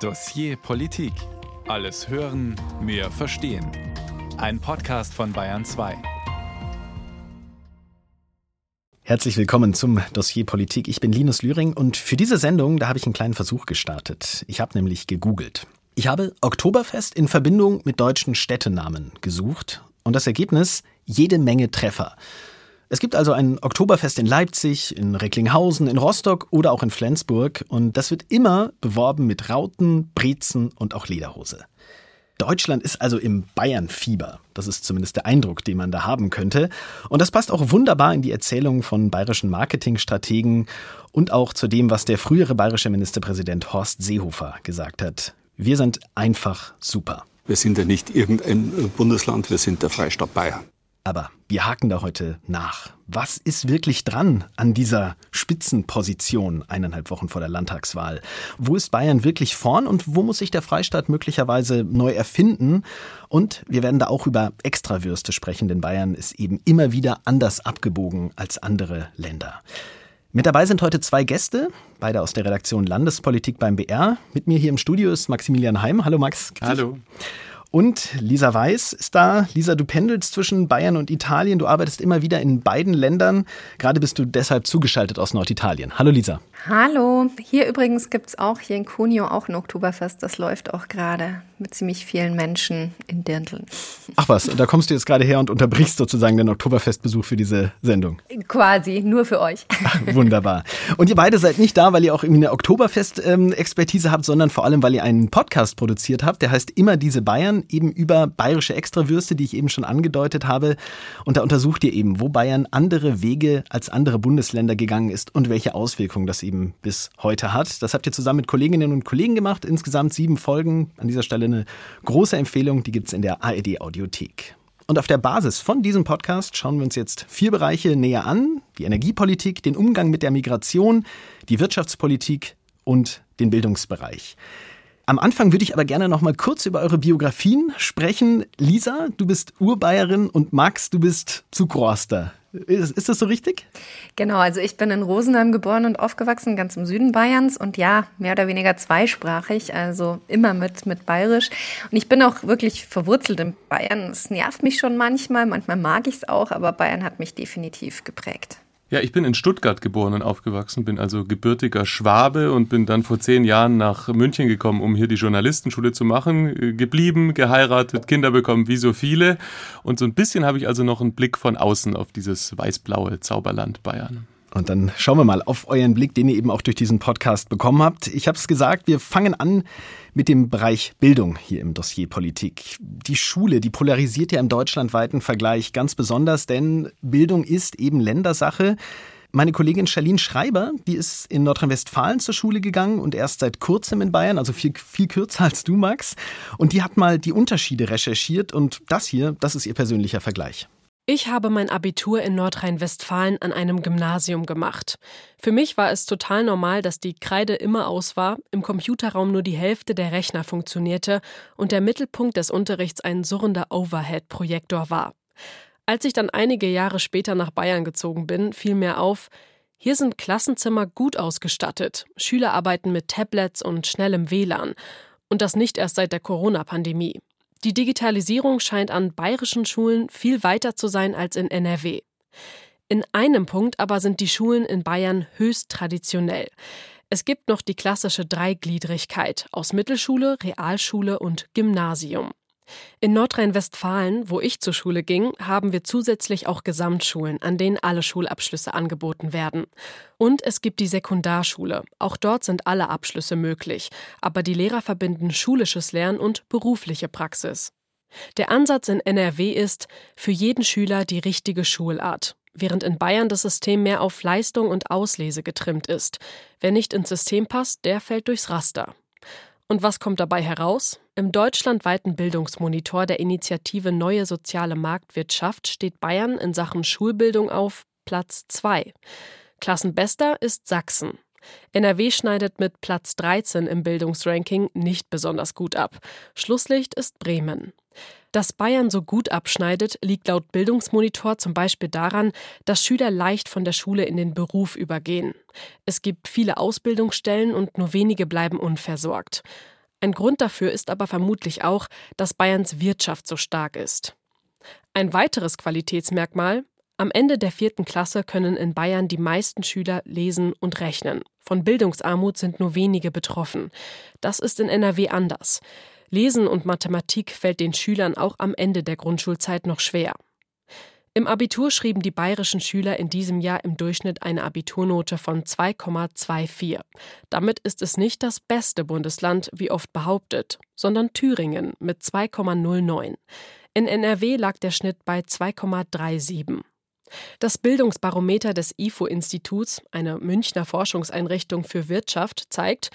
Dossier Politik. Alles hören, mehr verstehen. Ein Podcast von Bayern 2. Herzlich willkommen zum Dossier Politik. Ich bin Linus Lühring und für diese Sendung, da habe ich einen kleinen Versuch gestartet. Ich habe nämlich gegoogelt. Ich habe Oktoberfest in Verbindung mit deutschen Städtenamen gesucht und das Ergebnis jede Menge Treffer. Es gibt also ein Oktoberfest in Leipzig, in Recklinghausen, in Rostock oder auch in Flensburg und das wird immer beworben mit Rauten, Brezen und auch Lederhose. Deutschland ist also im Bayern-Fieber. Das ist zumindest der Eindruck, den man da haben könnte. Und das passt auch wunderbar in die Erzählung von bayerischen Marketingstrategen und auch zu dem, was der frühere bayerische Ministerpräsident Horst Seehofer gesagt hat. Wir sind einfach super. Wir sind ja nicht irgendein Bundesland, wir sind der Freistaat Bayern. Aber wir haken da heute nach. Was ist wirklich dran an dieser Spitzenposition eineinhalb Wochen vor der Landtagswahl? Wo ist Bayern wirklich vorn und wo muss sich der Freistaat möglicherweise neu erfinden? Und wir werden da auch über Extrawürste sprechen, denn Bayern ist eben immer wieder anders abgebogen als andere Länder. Mit dabei sind heute zwei Gäste, beide aus der Redaktion Landespolitik beim BR. Mit mir hier im Studio ist Maximilian Heim. Hallo Max. Hallo. Und Lisa Weiß ist da. Lisa, du pendelst zwischen Bayern und Italien. Du arbeitest immer wieder in beiden Ländern. Gerade bist du deshalb zugeschaltet aus Norditalien. Hallo Lisa. Hallo. Hier übrigens gibt es auch hier in Cuneo auch ein Oktoberfest. Das läuft auch gerade mit ziemlich vielen Menschen in Dirndln. Ach was, da kommst du jetzt gerade her und unterbrichst sozusagen den Oktoberfestbesuch für diese Sendung. Quasi, nur für euch. Ach, wunderbar. Und ihr beide seid nicht da, weil ihr auch irgendwie eine Oktoberfest-Expertise habt, sondern vor allem, weil ihr einen Podcast produziert habt, der heißt Immer diese Bayern, eben über bayerische Extrawürste, die ich eben schon angedeutet habe. Und da untersucht ihr eben, wo Bayern andere Wege als andere Bundesländer gegangen ist und welche Auswirkungen das eben bis heute hat. Das habt ihr zusammen mit Kolleginnen und Kollegen gemacht. Insgesamt sieben Folgen. An dieser Stelle eine große Empfehlung, die gibt es in der ARD Audiothek. Und auf der Basis von diesem Podcast schauen wir uns jetzt vier Bereiche näher an. Die Energiepolitik, den Umgang mit der Migration, die Wirtschaftspolitik und den Bildungsbereich. Am Anfang würde ich aber gerne noch mal kurz über eure Biografien sprechen. Lisa, du bist Urbayerin und Max, du bist Zugroster. Ist, ist das so richtig? Genau, also ich bin in Rosenheim geboren und aufgewachsen, ganz im Süden Bayerns und ja, mehr oder weniger zweisprachig, also immer mit, mit Bayerisch. Und ich bin auch wirklich verwurzelt in Bayern. Es nervt mich schon manchmal, manchmal mag ich es auch, aber Bayern hat mich definitiv geprägt. Ja, ich bin in Stuttgart geboren und aufgewachsen, bin also gebürtiger Schwabe und bin dann vor zehn Jahren nach München gekommen, um hier die Journalistenschule zu machen. Geblieben, geheiratet, Kinder bekommen, wie so viele. Und so ein bisschen habe ich also noch einen Blick von außen auf dieses weiß-blaue Zauberland Bayern. Und dann schauen wir mal auf euren Blick, den ihr eben auch durch diesen Podcast bekommen habt. Ich habe es gesagt, wir fangen an mit dem Bereich Bildung hier im Dossier Politik. Die Schule, die polarisiert ja im deutschlandweiten Vergleich ganz besonders, denn Bildung ist eben Ländersache. Meine Kollegin Charlene Schreiber, die ist in Nordrhein-Westfalen zur Schule gegangen und erst seit kurzem in Bayern, also viel, viel kürzer als du, Max. Und die hat mal die Unterschiede recherchiert und das hier, das ist ihr persönlicher Vergleich. Ich habe mein Abitur in Nordrhein-Westfalen an einem Gymnasium gemacht. Für mich war es total normal, dass die Kreide immer aus war, im Computerraum nur die Hälfte der Rechner funktionierte und der Mittelpunkt des Unterrichts ein surrender Overhead-Projektor war. Als ich dann einige Jahre später nach Bayern gezogen bin, fiel mir auf, hier sind Klassenzimmer gut ausgestattet, Schüler arbeiten mit Tablets und schnellem WLAN. Und das nicht erst seit der Corona-Pandemie. Die Digitalisierung scheint an bayerischen Schulen viel weiter zu sein als in NRW. In einem Punkt aber sind die Schulen in Bayern höchst traditionell. Es gibt noch die klassische Dreigliedrigkeit aus Mittelschule, Realschule und Gymnasium. In Nordrhein-Westfalen, wo ich zur Schule ging, haben wir zusätzlich auch Gesamtschulen, an denen alle Schulabschlüsse angeboten werden. Und es gibt die Sekundarschule. Auch dort sind alle Abschlüsse möglich, aber die Lehrer verbinden schulisches Lernen und berufliche Praxis. Der Ansatz in NRW ist, für jeden Schüler die richtige Schulart, während in Bayern das System mehr auf Leistung und Auslese getrimmt ist. Wer nicht ins System passt, der fällt durchs Raster. Und was kommt dabei heraus? Im deutschlandweiten Bildungsmonitor der Initiative Neue Soziale Marktwirtschaft steht Bayern in Sachen Schulbildung auf Platz 2. Klassenbester ist Sachsen. NRW schneidet mit Platz 13 im Bildungsranking nicht besonders gut ab. Schlusslicht ist Bremen. Dass Bayern so gut abschneidet, liegt laut Bildungsmonitor zum Beispiel daran, dass Schüler leicht von der Schule in den Beruf übergehen. Es gibt viele Ausbildungsstellen und nur wenige bleiben unversorgt. Ein Grund dafür ist aber vermutlich auch, dass Bayerns Wirtschaft so stark ist. Ein weiteres Qualitätsmerkmal, am Ende der vierten Klasse können in Bayern die meisten Schüler lesen und rechnen. Von Bildungsarmut sind nur wenige betroffen. Das ist in NRW anders. Lesen und Mathematik fällt den Schülern auch am Ende der Grundschulzeit noch schwer. Im Abitur schrieben die bayerischen Schüler in diesem Jahr im Durchschnitt eine Abiturnote von 2,24. Damit ist es nicht das beste Bundesland, wie oft behauptet, sondern Thüringen mit 2,09. In NRW lag der Schnitt bei 2,37. Das Bildungsbarometer des IFO-Instituts, eine Münchner Forschungseinrichtung für Wirtschaft, zeigt,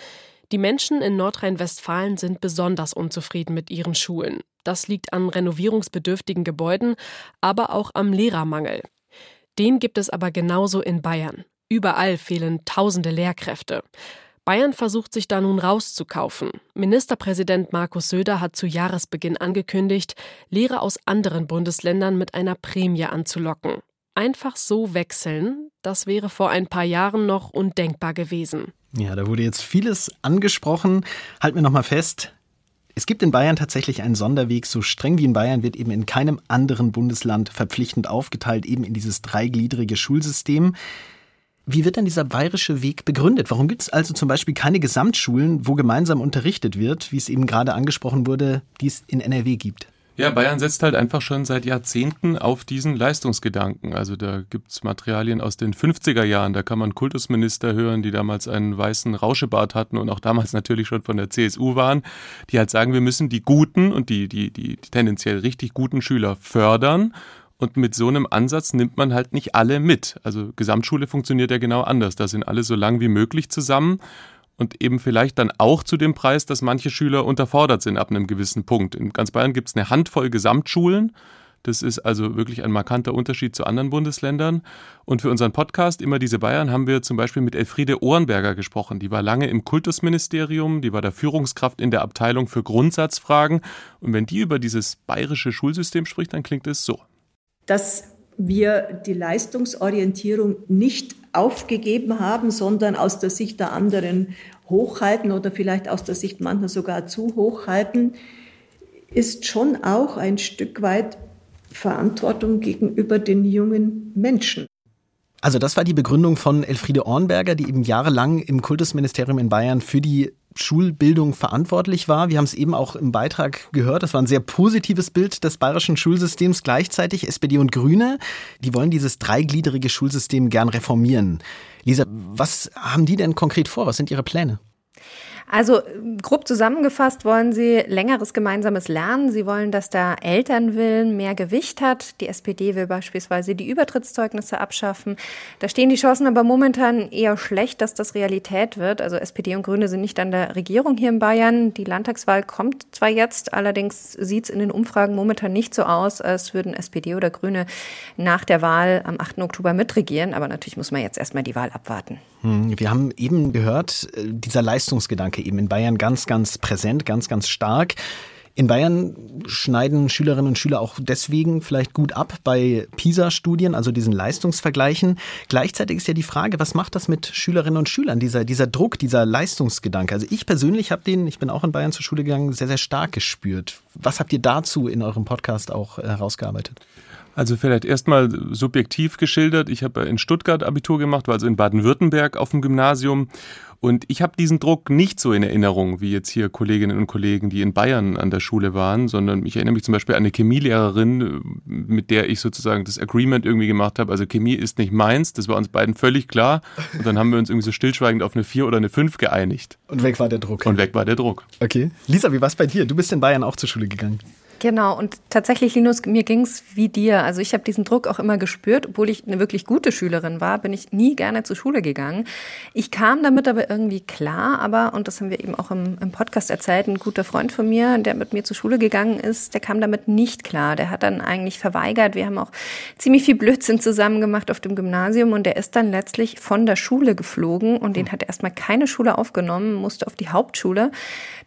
die Menschen in Nordrhein-Westfalen sind besonders unzufrieden mit ihren Schulen. Das liegt an renovierungsbedürftigen Gebäuden, aber auch am Lehrermangel. Den gibt es aber genauso in Bayern. Überall fehlen tausende Lehrkräfte. Bayern versucht sich da nun rauszukaufen. Ministerpräsident Markus Söder hat zu Jahresbeginn angekündigt, Lehrer aus anderen Bundesländern mit einer Prämie anzulocken. Einfach so wechseln, das wäre vor ein paar Jahren noch undenkbar gewesen. Ja, da wurde jetzt vieles angesprochen. Halt mir nochmal fest. Es gibt in Bayern tatsächlich einen Sonderweg. So streng wie in Bayern wird eben in keinem anderen Bundesland verpflichtend aufgeteilt, eben in dieses dreigliedrige Schulsystem. Wie wird denn dieser bayerische Weg begründet? Warum gibt es also zum Beispiel keine Gesamtschulen, wo gemeinsam unterrichtet wird, wie es eben gerade angesprochen wurde, die es in NRW gibt? Ja, Bayern setzt halt einfach schon seit Jahrzehnten auf diesen Leistungsgedanken. Also da gibt's Materialien aus den 50er Jahren, da kann man Kultusminister hören, die damals einen weißen Rauschebart hatten und auch damals natürlich schon von der CSU waren, die halt sagen, wir müssen die guten und die, die, die, die tendenziell richtig guten Schüler fördern und mit so einem Ansatz nimmt man halt nicht alle mit. Also Gesamtschule funktioniert ja genau anders. Da sind alle so lang wie möglich zusammen und eben vielleicht dann auch zu dem Preis, dass manche Schüler unterfordert sind ab einem gewissen Punkt. In ganz Bayern gibt es eine Handvoll Gesamtschulen. Das ist also wirklich ein markanter Unterschied zu anderen Bundesländern. Und für unseren Podcast Immer diese Bayern haben wir zum Beispiel mit Elfriede Ohrenberger gesprochen. Die war lange im Kultusministerium, die war der Führungskraft in der Abteilung für Grundsatzfragen. Und wenn die über dieses bayerische Schulsystem spricht, dann klingt es so. Dass wir die Leistungsorientierung nicht aufgegeben haben, sondern aus der Sicht der anderen hochhalten oder vielleicht aus der Sicht mancher sogar zu hochhalten, ist schon auch ein Stück weit Verantwortung gegenüber den jungen Menschen. Also das war die Begründung von Elfriede Ornberger, die eben jahrelang im Kultusministerium in Bayern für die Schulbildung verantwortlich war. Wir haben es eben auch im Beitrag gehört. Das war ein sehr positives Bild des bayerischen Schulsystems. Gleichzeitig SPD und Grüne, die wollen dieses dreigliedrige Schulsystem gern reformieren. Lisa, was haben die denn konkret vor? Was sind ihre Pläne? Also grob zusammengefasst wollen Sie längeres gemeinsames Lernen. Sie wollen, dass der Elternwillen mehr Gewicht hat. Die SPD will beispielsweise die Übertrittszeugnisse abschaffen. Da stehen die Chancen aber momentan eher schlecht, dass das Realität wird. Also SPD und Grüne sind nicht an der Regierung hier in Bayern. Die Landtagswahl kommt zwar jetzt, allerdings sieht es in den Umfragen momentan nicht so aus, als würden SPD oder Grüne nach der Wahl am 8. Oktober mitregieren. Aber natürlich muss man jetzt erstmal die Wahl abwarten. Hm, wir haben eben gehört, äh, dieser Leistungsgedanke eben in Bayern ganz, ganz präsent, ganz, ganz stark. In Bayern schneiden Schülerinnen und Schüler auch deswegen vielleicht gut ab bei PISA-Studien, also diesen Leistungsvergleichen. Gleichzeitig ist ja die Frage, was macht das mit Schülerinnen und Schülern, dieser, dieser Druck, dieser Leistungsgedanke? Also ich persönlich habe den, ich bin auch in Bayern zur Schule gegangen, sehr, sehr stark gespürt. Was habt ihr dazu in eurem Podcast auch äh, herausgearbeitet? Also vielleicht erstmal subjektiv geschildert. Ich habe in Stuttgart Abitur gemacht, war also in Baden-Württemberg auf dem Gymnasium. Und ich habe diesen Druck nicht so in Erinnerung wie jetzt hier Kolleginnen und Kollegen, die in Bayern an der Schule waren, sondern ich erinnere mich zum Beispiel an eine Chemielehrerin, mit der ich sozusagen das Agreement irgendwie gemacht habe. Also Chemie ist nicht meins, das war uns beiden völlig klar. Und dann haben wir uns irgendwie so stillschweigend auf eine 4 oder eine 5 geeinigt. Und weg war der Druck. Und weg war der Druck. Okay. Lisa, wie war es bei dir? Du bist in Bayern auch zur Schule gegangen. Genau, und tatsächlich, Linus, mir ging's wie dir. Also ich habe diesen Druck auch immer gespürt. Obwohl ich eine wirklich gute Schülerin war, bin ich nie gerne zur Schule gegangen. Ich kam damit aber irgendwie klar, aber, und das haben wir eben auch im, im Podcast erzählt, ein guter Freund von mir, der mit mir zur Schule gegangen ist, der kam damit nicht klar. Der hat dann eigentlich verweigert. Wir haben auch ziemlich viel Blödsinn zusammen gemacht auf dem Gymnasium und der ist dann letztlich von der Schule geflogen und den hat erstmal keine Schule aufgenommen, musste auf die Hauptschule.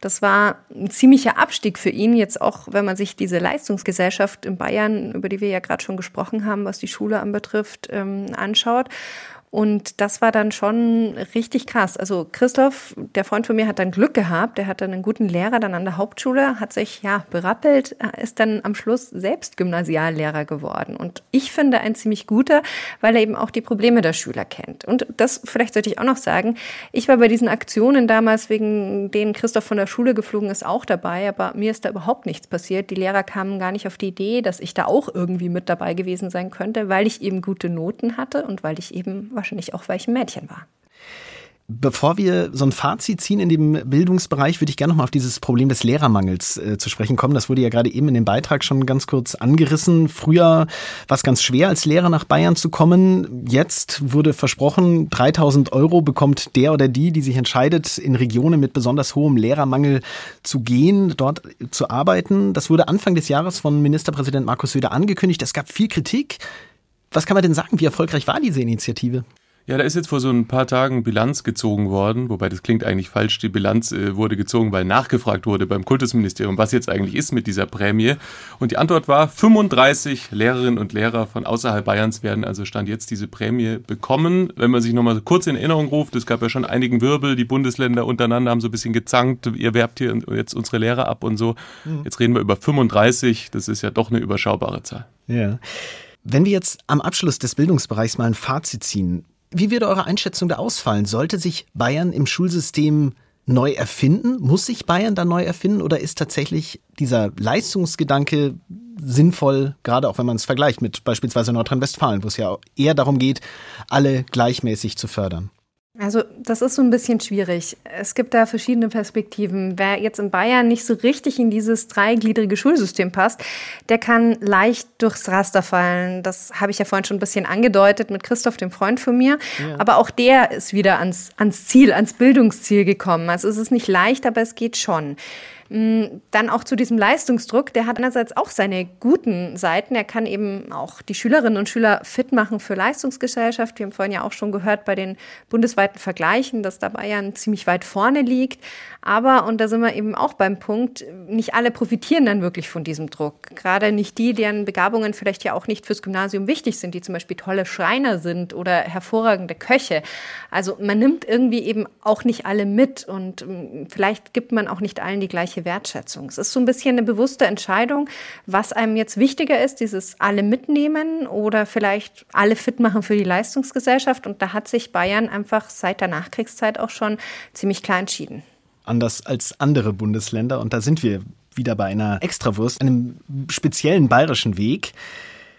Das war ein ziemlicher Abstieg für ihn, jetzt auch, wenn man sich diese Leistungsgesellschaft in Bayern, über die wir ja gerade schon gesprochen haben, was die Schule anbetrifft, ähm, anschaut. Und das war dann schon richtig krass. Also Christoph, der Freund von mir, hat dann Glück gehabt. Der hat dann einen guten Lehrer dann an der Hauptschule, hat sich ja berappelt, ist dann am Schluss selbst Gymnasiallehrer geworden. Und ich finde ein ziemlich guter, weil er eben auch die Probleme der Schüler kennt. Und das vielleicht sollte ich auch noch sagen. Ich war bei diesen Aktionen damals, wegen denen Christoph von der Schule geflogen ist, auch dabei. Aber mir ist da überhaupt nichts passiert. Die Lehrer kamen gar nicht auf die Idee, dass ich da auch irgendwie mit dabei gewesen sein könnte, weil ich eben gute Noten hatte und weil ich eben wahrscheinlich auch, weil ich ein Mädchen war. Bevor wir so ein Fazit ziehen in dem Bildungsbereich, würde ich gerne noch mal auf dieses Problem des Lehrermangels äh, zu sprechen kommen. Das wurde ja gerade eben in dem Beitrag schon ganz kurz angerissen. Früher war es ganz schwer, als Lehrer nach Bayern zu kommen. Jetzt wurde versprochen, 3000 Euro bekommt der oder die, die sich entscheidet, in Regionen mit besonders hohem Lehrermangel zu gehen, dort zu arbeiten. Das wurde Anfang des Jahres von Ministerpräsident Markus Söder angekündigt. Es gab viel Kritik. Was kann man denn sagen? Wie erfolgreich war diese Initiative? Ja, da ist jetzt vor so ein paar Tagen Bilanz gezogen worden, wobei das klingt eigentlich falsch. Die Bilanz äh, wurde gezogen, weil nachgefragt wurde beim Kultusministerium, was jetzt eigentlich ist mit dieser Prämie. Und die Antwort war, 35 Lehrerinnen und Lehrer von außerhalb Bayerns werden also Stand jetzt diese Prämie bekommen. Wenn man sich nochmal kurz in Erinnerung ruft, es gab ja schon einigen Wirbel, die Bundesländer untereinander haben so ein bisschen gezankt, ihr werbt hier jetzt unsere Lehrer ab und so. Mhm. Jetzt reden wir über 35, das ist ja doch eine überschaubare Zahl. Ja. Wenn wir jetzt am Abschluss des Bildungsbereichs mal ein Fazit ziehen, wie würde eure Einschätzung da ausfallen? Sollte sich Bayern im Schulsystem neu erfinden? Muss sich Bayern da neu erfinden oder ist tatsächlich dieser Leistungsgedanke sinnvoll, gerade auch wenn man es vergleicht mit beispielsweise Nordrhein-Westfalen, wo es ja eher darum geht, alle gleichmäßig zu fördern? Also das ist so ein bisschen schwierig. Es gibt da verschiedene Perspektiven. Wer jetzt in Bayern nicht so richtig in dieses dreigliedrige Schulsystem passt, der kann leicht durchs Raster fallen. Das habe ich ja vorhin schon ein bisschen angedeutet mit Christoph, dem Freund von mir. Ja. Aber auch der ist wieder ans, ans Ziel, ans Bildungsziel gekommen. Also es ist nicht leicht, aber es geht schon. Mm, dann auch zu diesem Leistungsdruck, der hat einerseits auch seine guten Seiten. Er kann eben auch die Schülerinnen und Schüler fit machen für Leistungsgesellschaft. Wir haben vorhin ja auch schon gehört bei den bundesweiten Vergleichen, dass da Bayern ziemlich weit vorne liegt. Aber, und da sind wir eben auch beim Punkt, nicht alle profitieren dann wirklich von diesem Druck. Gerade nicht die, deren Begabungen vielleicht ja auch nicht fürs Gymnasium wichtig sind, die zum Beispiel tolle Schreiner sind oder hervorragende Köche. Also man nimmt irgendwie eben auch nicht alle mit und mm, vielleicht gibt man auch nicht allen die gleiche gleiche Wertschätzung. Es ist so ein bisschen eine bewusste Entscheidung, was einem jetzt wichtiger ist, dieses alle mitnehmen oder vielleicht alle fit machen für die Leistungsgesellschaft. Und da hat sich Bayern einfach seit der Nachkriegszeit auch schon ziemlich klar entschieden. Anders als andere Bundesländer. Und da sind wir wieder bei einer Extrawurst, einem speziellen bayerischen Weg.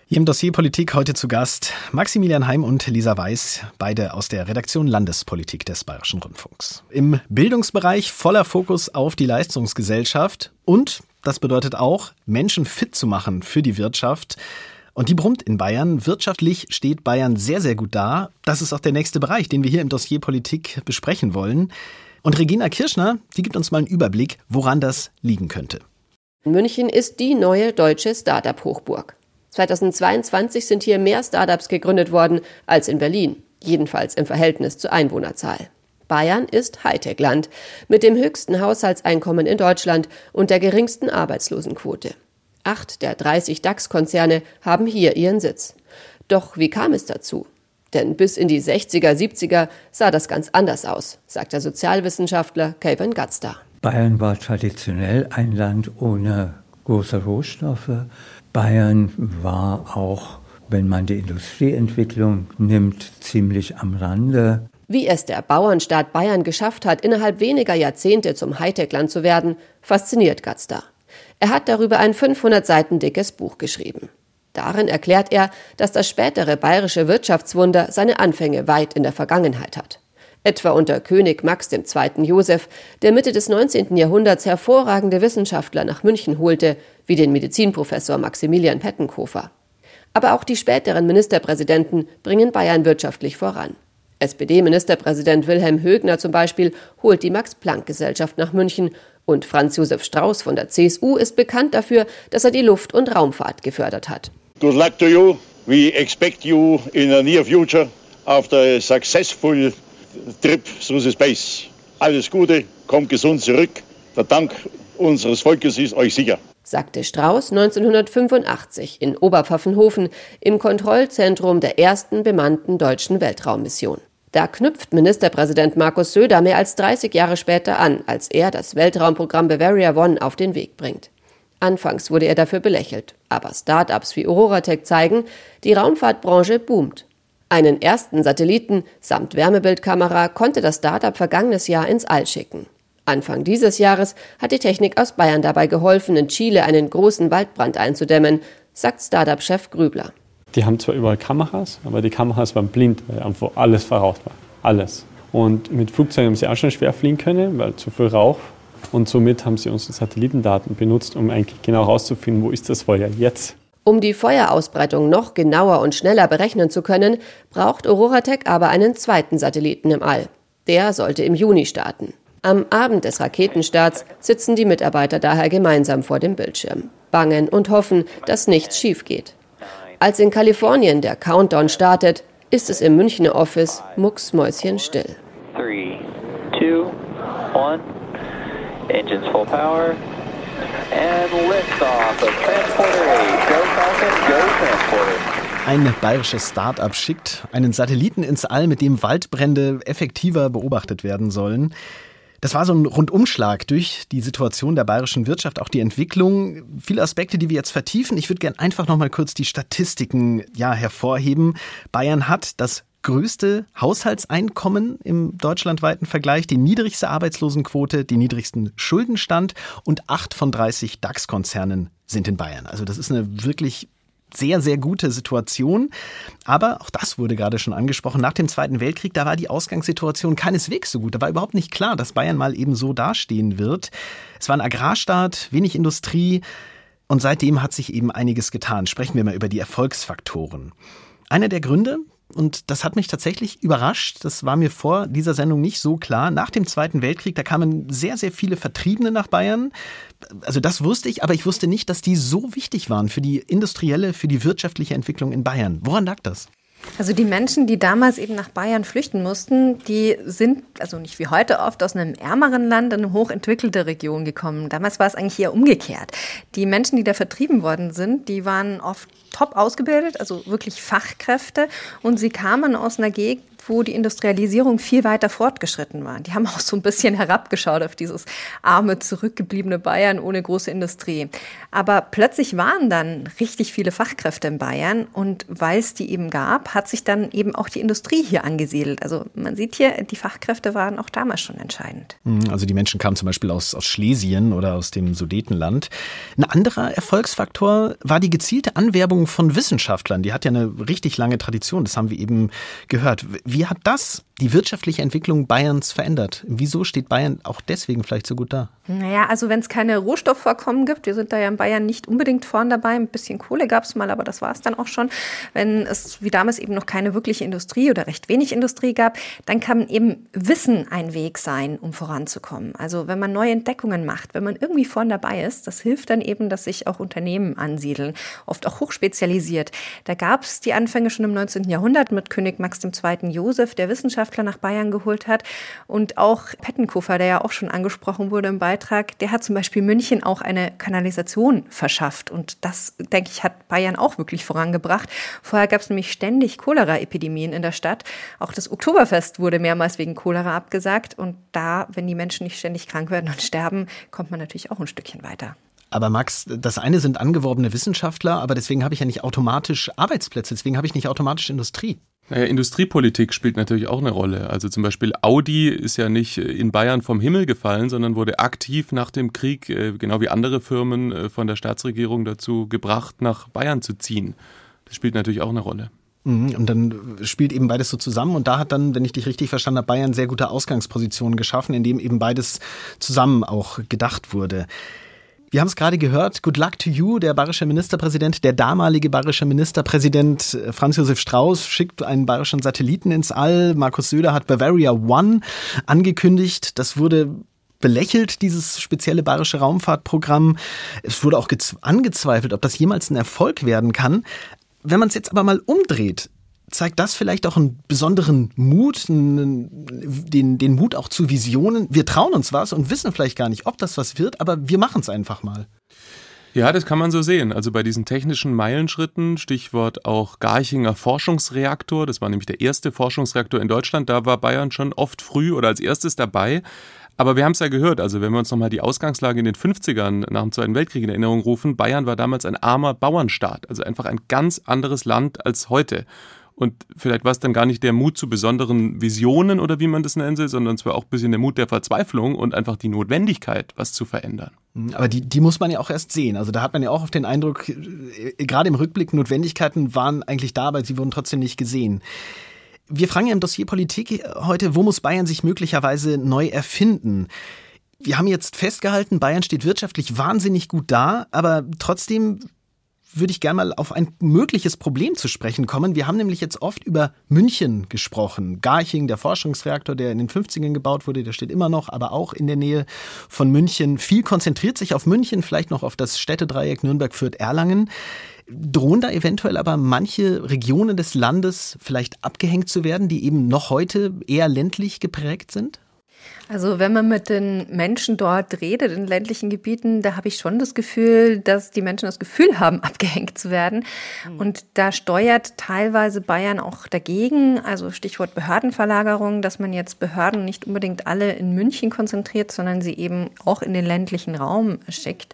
Hier im Dossier Politik heute zu Gast Maximilian Heim und Lisa Weiß, beide aus der Redaktion Landespolitik des Bayerischen Rundfunks. Im Bildungsbereich voller Fokus auf die Leistungsgesellschaft und das bedeutet auch, Menschen fit zu machen für die Wirtschaft. Und die brummt in Bayern. Wirtschaftlich steht Bayern sehr, sehr gut da. Das ist auch der nächste Bereich, den wir hier im Dossier Politik besprechen wollen. Und Regina Kirschner, die gibt uns mal einen Überblick, woran das liegen könnte. München ist die neue deutsche Startup-Hochburg. 2022 sind hier mehr Startups gegründet worden als in Berlin, jedenfalls im Verhältnis zur Einwohnerzahl. Bayern ist Hightech-Land mit dem höchsten Haushaltseinkommen in Deutschland und der geringsten Arbeitslosenquote. Acht der 30 DAX-Konzerne haben hier ihren Sitz. Doch wie kam es dazu? Denn bis in die 60er, 70er sah das ganz anders aus, sagt der Sozialwissenschaftler Kevin Gatzda. Bayern war traditionell ein Land ohne große Rohstoffe, Bayern war auch, wenn man die Industrieentwicklung nimmt, ziemlich am Rande. Wie es der Bauernstaat Bayern geschafft hat, innerhalb weniger Jahrzehnte zum Hightech-Land zu werden, fasziniert Gatzda. Er hat darüber ein 500 Seiten dickes Buch geschrieben. Darin erklärt er, dass das spätere bayerische Wirtschaftswunder seine Anfänge weit in der Vergangenheit hat etwa unter König Max II. Joseph, der Mitte des 19. Jahrhunderts hervorragende Wissenschaftler nach München holte, wie den Medizinprofessor Maximilian Pettenkofer. Aber auch die späteren Ministerpräsidenten bringen Bayern wirtschaftlich voran. SPD-Ministerpräsident Wilhelm Högner zum Beispiel holt die Max-Planck-Gesellschaft nach München und Franz Josef Strauß von der CSU ist bekannt dafür, dass er die Luft- und Raumfahrt gefördert hat. Good luck to you. We expect you in the near future after a successful Trip through the Space. Alles Gute, kommt gesund zurück. Der Dank unseres Volkes ist euch sicher. sagte Strauß 1985 in Oberpfaffenhofen im Kontrollzentrum der ersten bemannten deutschen Weltraummission. Da knüpft Ministerpräsident Markus Söder mehr als 30 Jahre später an, als er das Weltraumprogramm Bavaria One auf den Weg bringt. Anfangs wurde er dafür belächelt, aber Start-ups wie Auroratech zeigen, die Raumfahrtbranche boomt. Einen ersten Satelliten samt Wärmebildkamera konnte das Start-up vergangenes Jahr ins All schicken. Anfang dieses Jahres hat die Technik aus Bayern dabei geholfen, in Chile einen großen Waldbrand einzudämmen, sagt Start-up-Chef Grübler. Die haben zwar überall Kameras, aber die Kameras waren blind, weil einfach alles verraucht war. Alles. Und mit Flugzeugen haben sie auch schon schwer fliegen können, weil zu viel Rauch. Und somit haben sie unsere Satellitendaten benutzt, um eigentlich genau herauszufinden, wo ist das Feuer jetzt. Um die Feuerausbreitung noch genauer und schneller berechnen zu können, braucht Auroratech aber einen zweiten Satelliten im All. Der sollte im Juni starten. Am Abend des Raketenstarts sitzen die Mitarbeiter daher gemeinsam vor dem Bildschirm, bangen und hoffen, dass nichts schief geht. Als in Kalifornien der Countdown startet, ist es im Münchner Office mucksmäuschenstill. Three, two, one. Engines full power. And liftoff of Transporter 8. Go Falcon, go Transporter. Ein bayerisches Start-up schickt einen Satelliten ins All, mit dem Waldbrände effektiver beobachtet werden sollen. Das war so ein Rundumschlag durch die Situation der bayerischen Wirtschaft, auch die Entwicklung. Viele Aspekte, die wir jetzt vertiefen. Ich würde gerne einfach noch mal kurz die Statistiken ja hervorheben. Bayern hat das größte Haushaltseinkommen im deutschlandweiten Vergleich, die niedrigste Arbeitslosenquote, den niedrigsten Schuldenstand und acht von 30 DAX-Konzernen sind in Bayern. Also das ist eine wirklich sehr, sehr gute Situation. Aber auch das wurde gerade schon angesprochen. Nach dem Zweiten Weltkrieg, da war die Ausgangssituation keineswegs so gut. Da war überhaupt nicht klar, dass Bayern mal eben so dastehen wird. Es war ein Agrarstaat, wenig Industrie. Und seitdem hat sich eben einiges getan. Sprechen wir mal über die Erfolgsfaktoren. Einer der Gründe, und das hat mich tatsächlich überrascht. Das war mir vor dieser Sendung nicht so klar. Nach dem Zweiten Weltkrieg, da kamen sehr, sehr viele Vertriebene nach Bayern. Also das wusste ich, aber ich wusste nicht, dass die so wichtig waren für die industrielle, für die wirtschaftliche Entwicklung in Bayern. Woran lag das? Also die Menschen, die damals eben nach Bayern flüchten mussten, die sind, also nicht wie heute oft, aus einem ärmeren Land in eine hochentwickelte Region gekommen. Damals war es eigentlich eher umgekehrt. Die Menschen, die da vertrieben worden sind, die waren oft top ausgebildet, also wirklich Fachkräfte und sie kamen aus einer Gegend, wo die Industrialisierung viel weiter fortgeschritten war. Die haben auch so ein bisschen herabgeschaut auf dieses arme, zurückgebliebene Bayern ohne große Industrie. Aber plötzlich waren dann richtig viele Fachkräfte in Bayern und weil es die eben gab, hat sich dann eben auch die Industrie hier angesiedelt. Also man sieht hier, die Fachkräfte waren auch damals schon entscheidend. Mhm, also die Menschen kamen zum Beispiel aus, aus Schlesien oder aus dem Sudetenland. Ein anderer Erfolgsfaktor war die gezielte Anwerbung von Wissenschaftlern. Die hat ja eine richtig lange Tradition, das haben wir eben gehört. Wie hat das die wirtschaftliche Entwicklung Bayerns verändert? Wieso steht Bayern auch deswegen vielleicht so gut da? Naja, also wenn es keine Rohstoffvorkommen gibt, wir sind da ja in Bayern nicht unbedingt vorn dabei, ein bisschen Kohle gab es mal, aber das war es dann auch schon. Wenn es wie damals eben noch keine wirkliche Industrie oder recht wenig Industrie gab, dann kann eben Wissen ein Weg sein, um voranzukommen. Also wenn man neue Entdeckungen macht, wenn man irgendwie vorn dabei ist, das hilft dann eben, dass sich auch Unternehmen ansiedeln, oft auch hochspezialisiert. Da gab es die Anfänge schon im 19. Jahrhundert mit König Max II. Josef, der Wissenschaftler nach Bayern geholt hat und auch Pettenkofer, der ja auch schon angesprochen wurde im Beitrag, der hat zum Beispiel München auch eine Kanalisation verschafft. Und das, denke ich, hat Bayern auch wirklich vorangebracht. Vorher gab es nämlich ständig Cholera-Epidemien in der Stadt. Auch das Oktoberfest wurde mehrmals wegen Cholera abgesagt. Und da, wenn die Menschen nicht ständig krank werden und sterben, kommt man natürlich auch ein Stückchen weiter. Aber Max, das eine sind angeworbene Wissenschaftler, aber deswegen habe ich ja nicht automatisch Arbeitsplätze, deswegen habe ich nicht automatisch Industrie. Naja, Industriepolitik spielt natürlich auch eine Rolle. Also zum Beispiel Audi ist ja nicht in Bayern vom Himmel gefallen, sondern wurde aktiv nach dem Krieg, äh, genau wie andere Firmen, äh, von der Staatsregierung dazu gebracht, nach Bayern zu ziehen. Das spielt natürlich auch eine Rolle. Mhm, und dann spielt eben beides so zusammen. Und da hat dann, wenn ich dich richtig verstanden habe, Bayern sehr gute Ausgangspositionen geschaffen, in dem eben beides zusammen auch gedacht wurde. Wir haben es gerade gehört. Good luck to you. Der bayerische Ministerpräsident, der damalige bayerische Ministerpräsident äh, Franz Josef Strauß schickt einen bayerischen Satelliten ins All. Markus Söder hat Bavaria One angekündigt. Das wurde belächelt, dieses spezielle bayerische Raumfahrtprogramm. Es wurde auch angezweifelt, ob das jemals ein Erfolg werden kann. Wenn man es jetzt aber mal umdreht, zeigt das vielleicht auch einen besonderen Mut, den, den Mut auch zu Visionen. Wir trauen uns was und wissen vielleicht gar nicht, ob das was wird, aber wir machen es einfach mal. Ja, das kann man so sehen. Also bei diesen technischen Meilenschritten, Stichwort auch Garchinger Forschungsreaktor, das war nämlich der erste Forschungsreaktor in Deutschland, da war Bayern schon oft früh oder als erstes dabei. Aber wir haben es ja gehört, also wenn wir uns nochmal die Ausgangslage in den 50ern nach dem Zweiten Weltkrieg in Erinnerung rufen, Bayern war damals ein armer Bauernstaat, also einfach ein ganz anderes Land als heute. Und vielleicht war es dann gar nicht der Mut zu besonderen Visionen oder wie man das nennen will, sondern es war auch ein bisschen der Mut der Verzweiflung und einfach die Notwendigkeit, was zu verändern. Mhm, aber die, die muss man ja auch erst sehen. Also da hat man ja auch auf den Eindruck, äh, gerade im Rückblick, Notwendigkeiten waren eigentlich da, aber sie wurden trotzdem nicht gesehen. Wir fragen ja im Dossier Politik heute, wo muss Bayern sich möglicherweise neu erfinden? Wir haben jetzt festgehalten, Bayern steht wirtschaftlich wahnsinnig gut da, aber trotzdem würde ich gerne mal auf ein mögliches Problem zu sprechen kommen. Wir haben nämlich jetzt oft über München gesprochen. Garching, der Forschungsreaktor, der in den 50ern gebaut wurde, der steht immer noch, aber auch in der Nähe von München. Viel konzentriert sich auf München, vielleicht noch auf das Städtedreieck Nürnberg, Fürth, Erlangen. Drohen da eventuell aber manche Regionen des Landes vielleicht abgehängt zu werden, die eben noch heute eher ländlich geprägt sind? Also wenn man mit den Menschen dort redet, in ländlichen Gebieten, da habe ich schon das Gefühl, dass die Menschen das Gefühl haben, abgehängt zu werden. Mhm. Und da steuert teilweise Bayern auch dagegen. Also Stichwort Behördenverlagerung, dass man jetzt Behörden nicht unbedingt alle in München konzentriert, sondern sie eben auch in den ländlichen Raum schickt.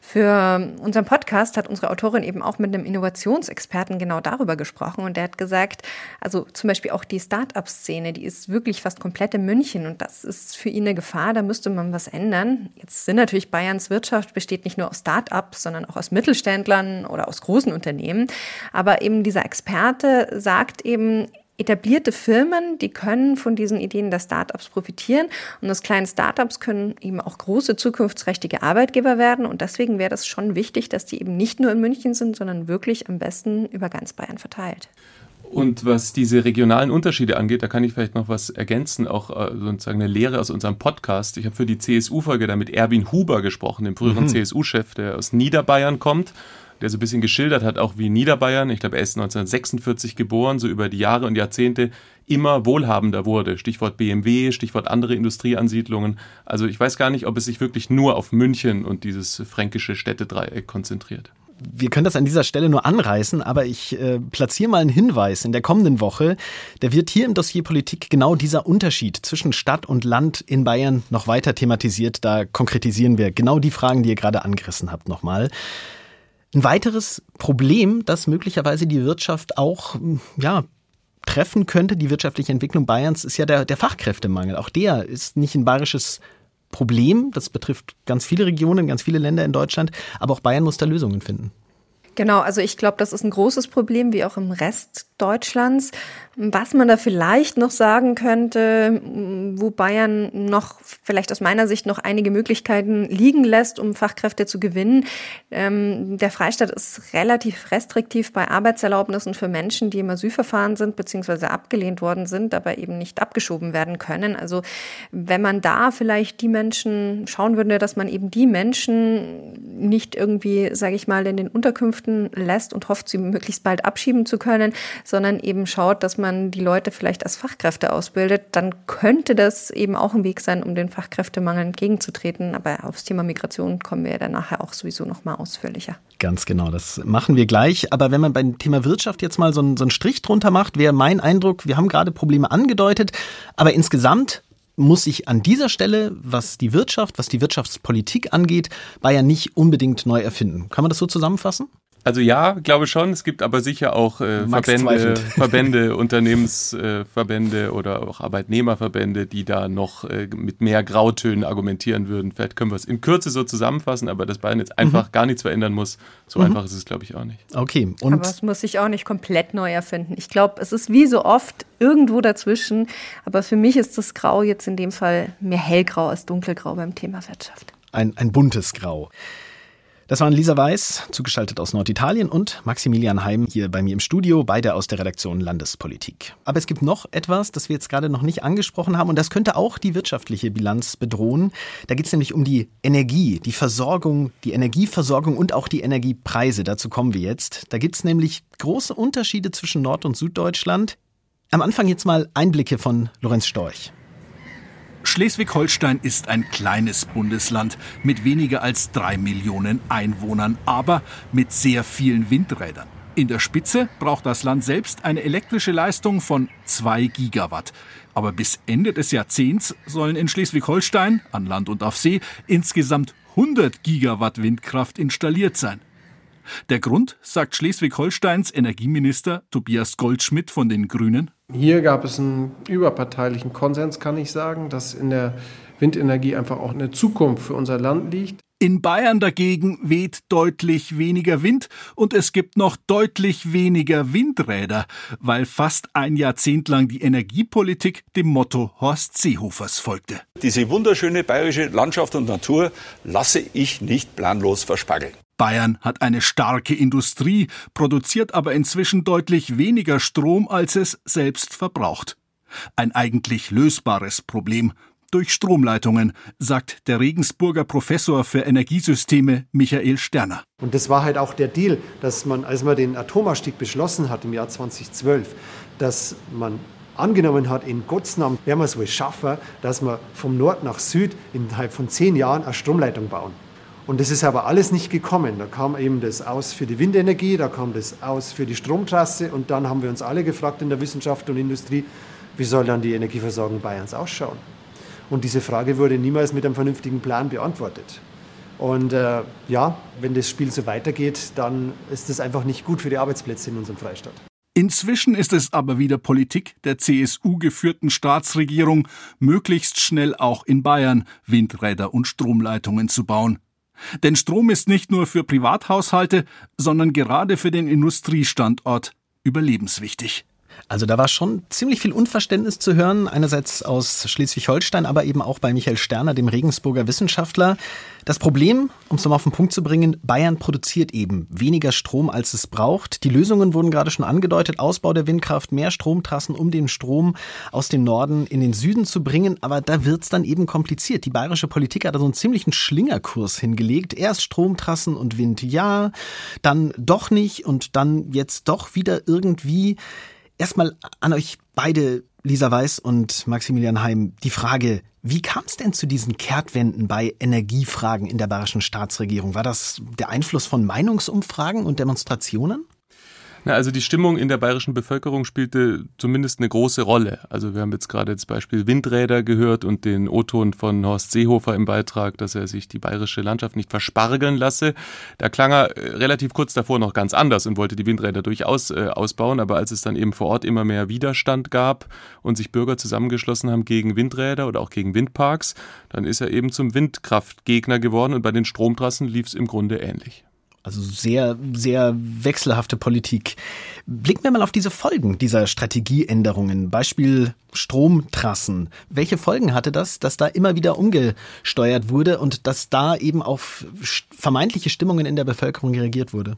Für unseren Podcast hat unsere Autorin eben auch mit einem Innovationsexperten genau darüber gesprochen. Und der hat gesagt, also zum Beispiel auch die Start-up-Szene, die ist wirklich fast komplett in München. Und das ist für ihn eine Gefahr, da müsste man was ändern. Jetzt sind natürlich Bayerns Wirtschaft besteht nicht nur aus Start-ups, sondern auch aus Mittelständlern oder aus großen Unternehmen. Aber eben dieser Experte sagt eben, etablierte Firmen, die können von diesen Ideen der Startups profitieren und aus kleinen Startups können eben auch große zukunftsträchtige Arbeitgeber werden und deswegen wäre das schon wichtig, dass die eben nicht nur in München sind, sondern wirklich am besten über ganz Bayern verteilt. Und was diese regionalen Unterschiede angeht, da kann ich vielleicht noch was ergänzen, auch äh, sozusagen eine Lehre aus unserem Podcast. Ich habe für die CSU-Folge da mit Erwin Huber gesprochen, dem früheren mhm. CSU-Chef, der aus Niederbayern kommt der so ein bisschen geschildert hat, auch wie Niederbayern, ich glaube, er ist 1946 geboren, so über die Jahre und Jahrzehnte immer wohlhabender wurde. Stichwort BMW, Stichwort andere Industrieansiedlungen. Also ich weiß gar nicht, ob es sich wirklich nur auf München und dieses fränkische Städtedreieck konzentriert wir können das an dieser Stelle nur anreißen, aber ich äh, platziere mal einen Hinweis in der kommenden Woche. Da wird hier im Dossier Politik genau dieser Unterschied zwischen Stadt und Land in Bayern noch weiter thematisiert. Da konkretisieren wir genau die Fragen, die ihr gerade angerissen habt, nochmal. Ein weiteres Problem, das möglicherweise die Wirtschaft auch, ja, treffen könnte, die wirtschaftliche Entwicklung Bayerns, ist ja der, der Fachkräftemangel. Auch der ist nicht ein bayerisches Problem. Das betrifft ganz viele Regionen, ganz viele Länder in Deutschland. Aber auch Bayern muss da Lösungen finden. Genau, also ich glaube, das ist ein großes Problem, wie auch im Rest Deutschlands. Was man da vielleicht noch sagen könnte, wo Bayern noch vielleicht aus meiner Sicht noch einige Möglichkeiten liegen lässt, um Fachkräfte zu gewinnen. Ähm, der Freistaat ist relativ restriktiv bei Arbeitserlaubnissen für Menschen, die im Asylverfahren sind bzw. abgelehnt worden sind, aber eben nicht abgeschoben werden können. Also wenn man da vielleicht die Menschen schauen würde, dass man eben die Menschen nicht irgendwie, sage ich mal, in den Unterkünften lässt und hofft, sie möglichst bald abschieben zu können, sondern eben schaut, dass man die Leute vielleicht als Fachkräfte ausbildet, dann könnte das eben auch ein Weg sein, um den Fachkräftemangel entgegenzutreten. Aber aufs Thema Migration kommen wir ja dann nachher auch sowieso noch mal ausführlicher. Ganz genau, das machen wir gleich. Aber wenn man beim Thema Wirtschaft jetzt mal so einen, so einen Strich drunter macht, wäre mein Eindruck, wir haben gerade Probleme angedeutet, aber insgesamt muss sich an dieser Stelle, was die Wirtschaft, was die Wirtschaftspolitik angeht, Bayern nicht unbedingt neu erfinden. Kann man das so zusammenfassen? Also ja, glaube schon. Es gibt aber sicher auch äh, Verbände, Verbände, Unternehmensverbände äh, oder auch Arbeitnehmerverbände, die da noch äh, mit mehr Grautönen argumentieren würden. Vielleicht können wir es in Kürze so zusammenfassen, aber dass Bayern jetzt einfach mhm. gar nichts verändern muss, so mhm. einfach ist es, glaube ich, auch nicht. Okay. Und aber es muss sich auch nicht komplett neu erfinden. Ich glaube, es ist wie so oft irgendwo dazwischen. Aber für mich ist das Grau jetzt in dem Fall mehr hellgrau als dunkelgrau beim Thema Wirtschaft. Ein, ein buntes Grau. Das waren Lisa Weiß, zugeschaltet aus Norditalien, und Maximilian Heim hier bei mir im Studio, beide aus der Redaktion Landespolitik. Aber es gibt noch etwas, das wir jetzt gerade noch nicht angesprochen haben, und das könnte auch die wirtschaftliche Bilanz bedrohen. Da geht es nämlich um die Energie, die Versorgung, die Energieversorgung und auch die Energiepreise. Dazu kommen wir jetzt. Da gibt es nämlich große Unterschiede zwischen Nord- und Süddeutschland. Am Anfang jetzt mal Einblicke von Lorenz Storch. Schleswig-Holstein ist ein kleines Bundesland mit weniger als drei Millionen Einwohnern, aber mit sehr vielen Windrädern. In der Spitze braucht das Land selbst eine elektrische Leistung von zwei Gigawatt. Aber bis Ende des Jahrzehnts sollen in Schleswig-Holstein, an Land und auf See, insgesamt 100 Gigawatt Windkraft installiert sein. Der Grund, sagt Schleswig-Holsteins Energieminister Tobias Goldschmidt von den Grünen. Hier gab es einen überparteilichen Konsens, kann ich sagen, dass in der Windenergie einfach auch eine Zukunft für unser Land liegt. In Bayern dagegen weht deutlich weniger Wind und es gibt noch deutlich weniger Windräder, weil fast ein Jahrzehnt lang die Energiepolitik dem Motto Horst Seehofers folgte. Diese wunderschöne bayerische Landschaft und Natur lasse ich nicht planlos verspageln. Bayern hat eine starke Industrie, produziert aber inzwischen deutlich weniger Strom, als es selbst verbraucht. Ein eigentlich lösbares Problem durch Stromleitungen, sagt der Regensburger Professor für Energiesysteme Michael Sterner. Und das war halt auch der Deal, dass man, als man den Atomausstieg beschlossen hat im Jahr 2012, dass man angenommen hat, in Gottes Namen werden wir es wohl schaffen, dass wir vom Nord nach Süd innerhalb von zehn Jahren eine Stromleitung bauen. Und das ist aber alles nicht gekommen. Da kam eben das aus für die Windenergie, da kam das aus für die Stromtrasse und dann haben wir uns alle gefragt in der Wissenschaft und Industrie, wie soll dann die Energieversorgung Bayerns ausschauen? Und diese Frage wurde niemals mit einem vernünftigen Plan beantwortet. Und äh, ja, wenn das Spiel so weitergeht, dann ist das einfach nicht gut für die Arbeitsplätze in unserem Freistaat. Inzwischen ist es aber wieder Politik der CSU geführten Staatsregierung, möglichst schnell auch in Bayern Windräder und Stromleitungen zu bauen. Denn Strom ist nicht nur für Privathaushalte, sondern gerade für den Industriestandort überlebenswichtig. Also da war schon ziemlich viel Unverständnis zu hören, einerseits aus Schleswig-Holstein, aber eben auch bei Michael Sterner, dem Regensburger Wissenschaftler. Das Problem, um es nochmal auf den Punkt zu bringen, Bayern produziert eben weniger Strom, als es braucht. Die Lösungen wurden gerade schon angedeutet, Ausbau der Windkraft, mehr Stromtrassen, um den Strom aus dem Norden in den Süden zu bringen, aber da wird's dann eben kompliziert. Die bayerische Politik hat da so einen ziemlichen Schlingerkurs hingelegt. Erst Stromtrassen und Wind ja, dann doch nicht und dann jetzt doch wieder irgendwie Erstmal an euch beide, Lisa Weiß und Maximilian Heim, die Frage, wie kam es denn zu diesen Kehrtwenden bei Energiefragen in der bayerischen Staatsregierung? War das der Einfluss von Meinungsumfragen und Demonstrationen? Na, also die Stimmung in der bayerischen Bevölkerung spielte zumindest eine große Rolle. Also wir haben jetzt gerade das Beispiel Windräder gehört und den O-Ton von Horst Seehofer im Beitrag, dass er sich die bayerische Landschaft nicht verspargeln lasse. Da klang er äh, relativ kurz davor noch ganz anders und wollte die Windräder durchaus äh, ausbauen. Aber als es dann eben vor Ort immer mehr Widerstand gab und sich Bürger zusammengeschlossen haben gegen Windräder oder auch gegen Windparks, dann ist er eben zum Windkraftgegner geworden und bei den Stromtrassen lief es im Grunde ähnlich. Also sehr, sehr wechselhafte Politik. Blicken wir mal auf diese Folgen dieser Strategieänderungen. Beispiel Stromtrassen. Welche Folgen hatte das, dass da immer wieder umgesteuert wurde und dass da eben auf vermeintliche Stimmungen in der Bevölkerung reagiert wurde?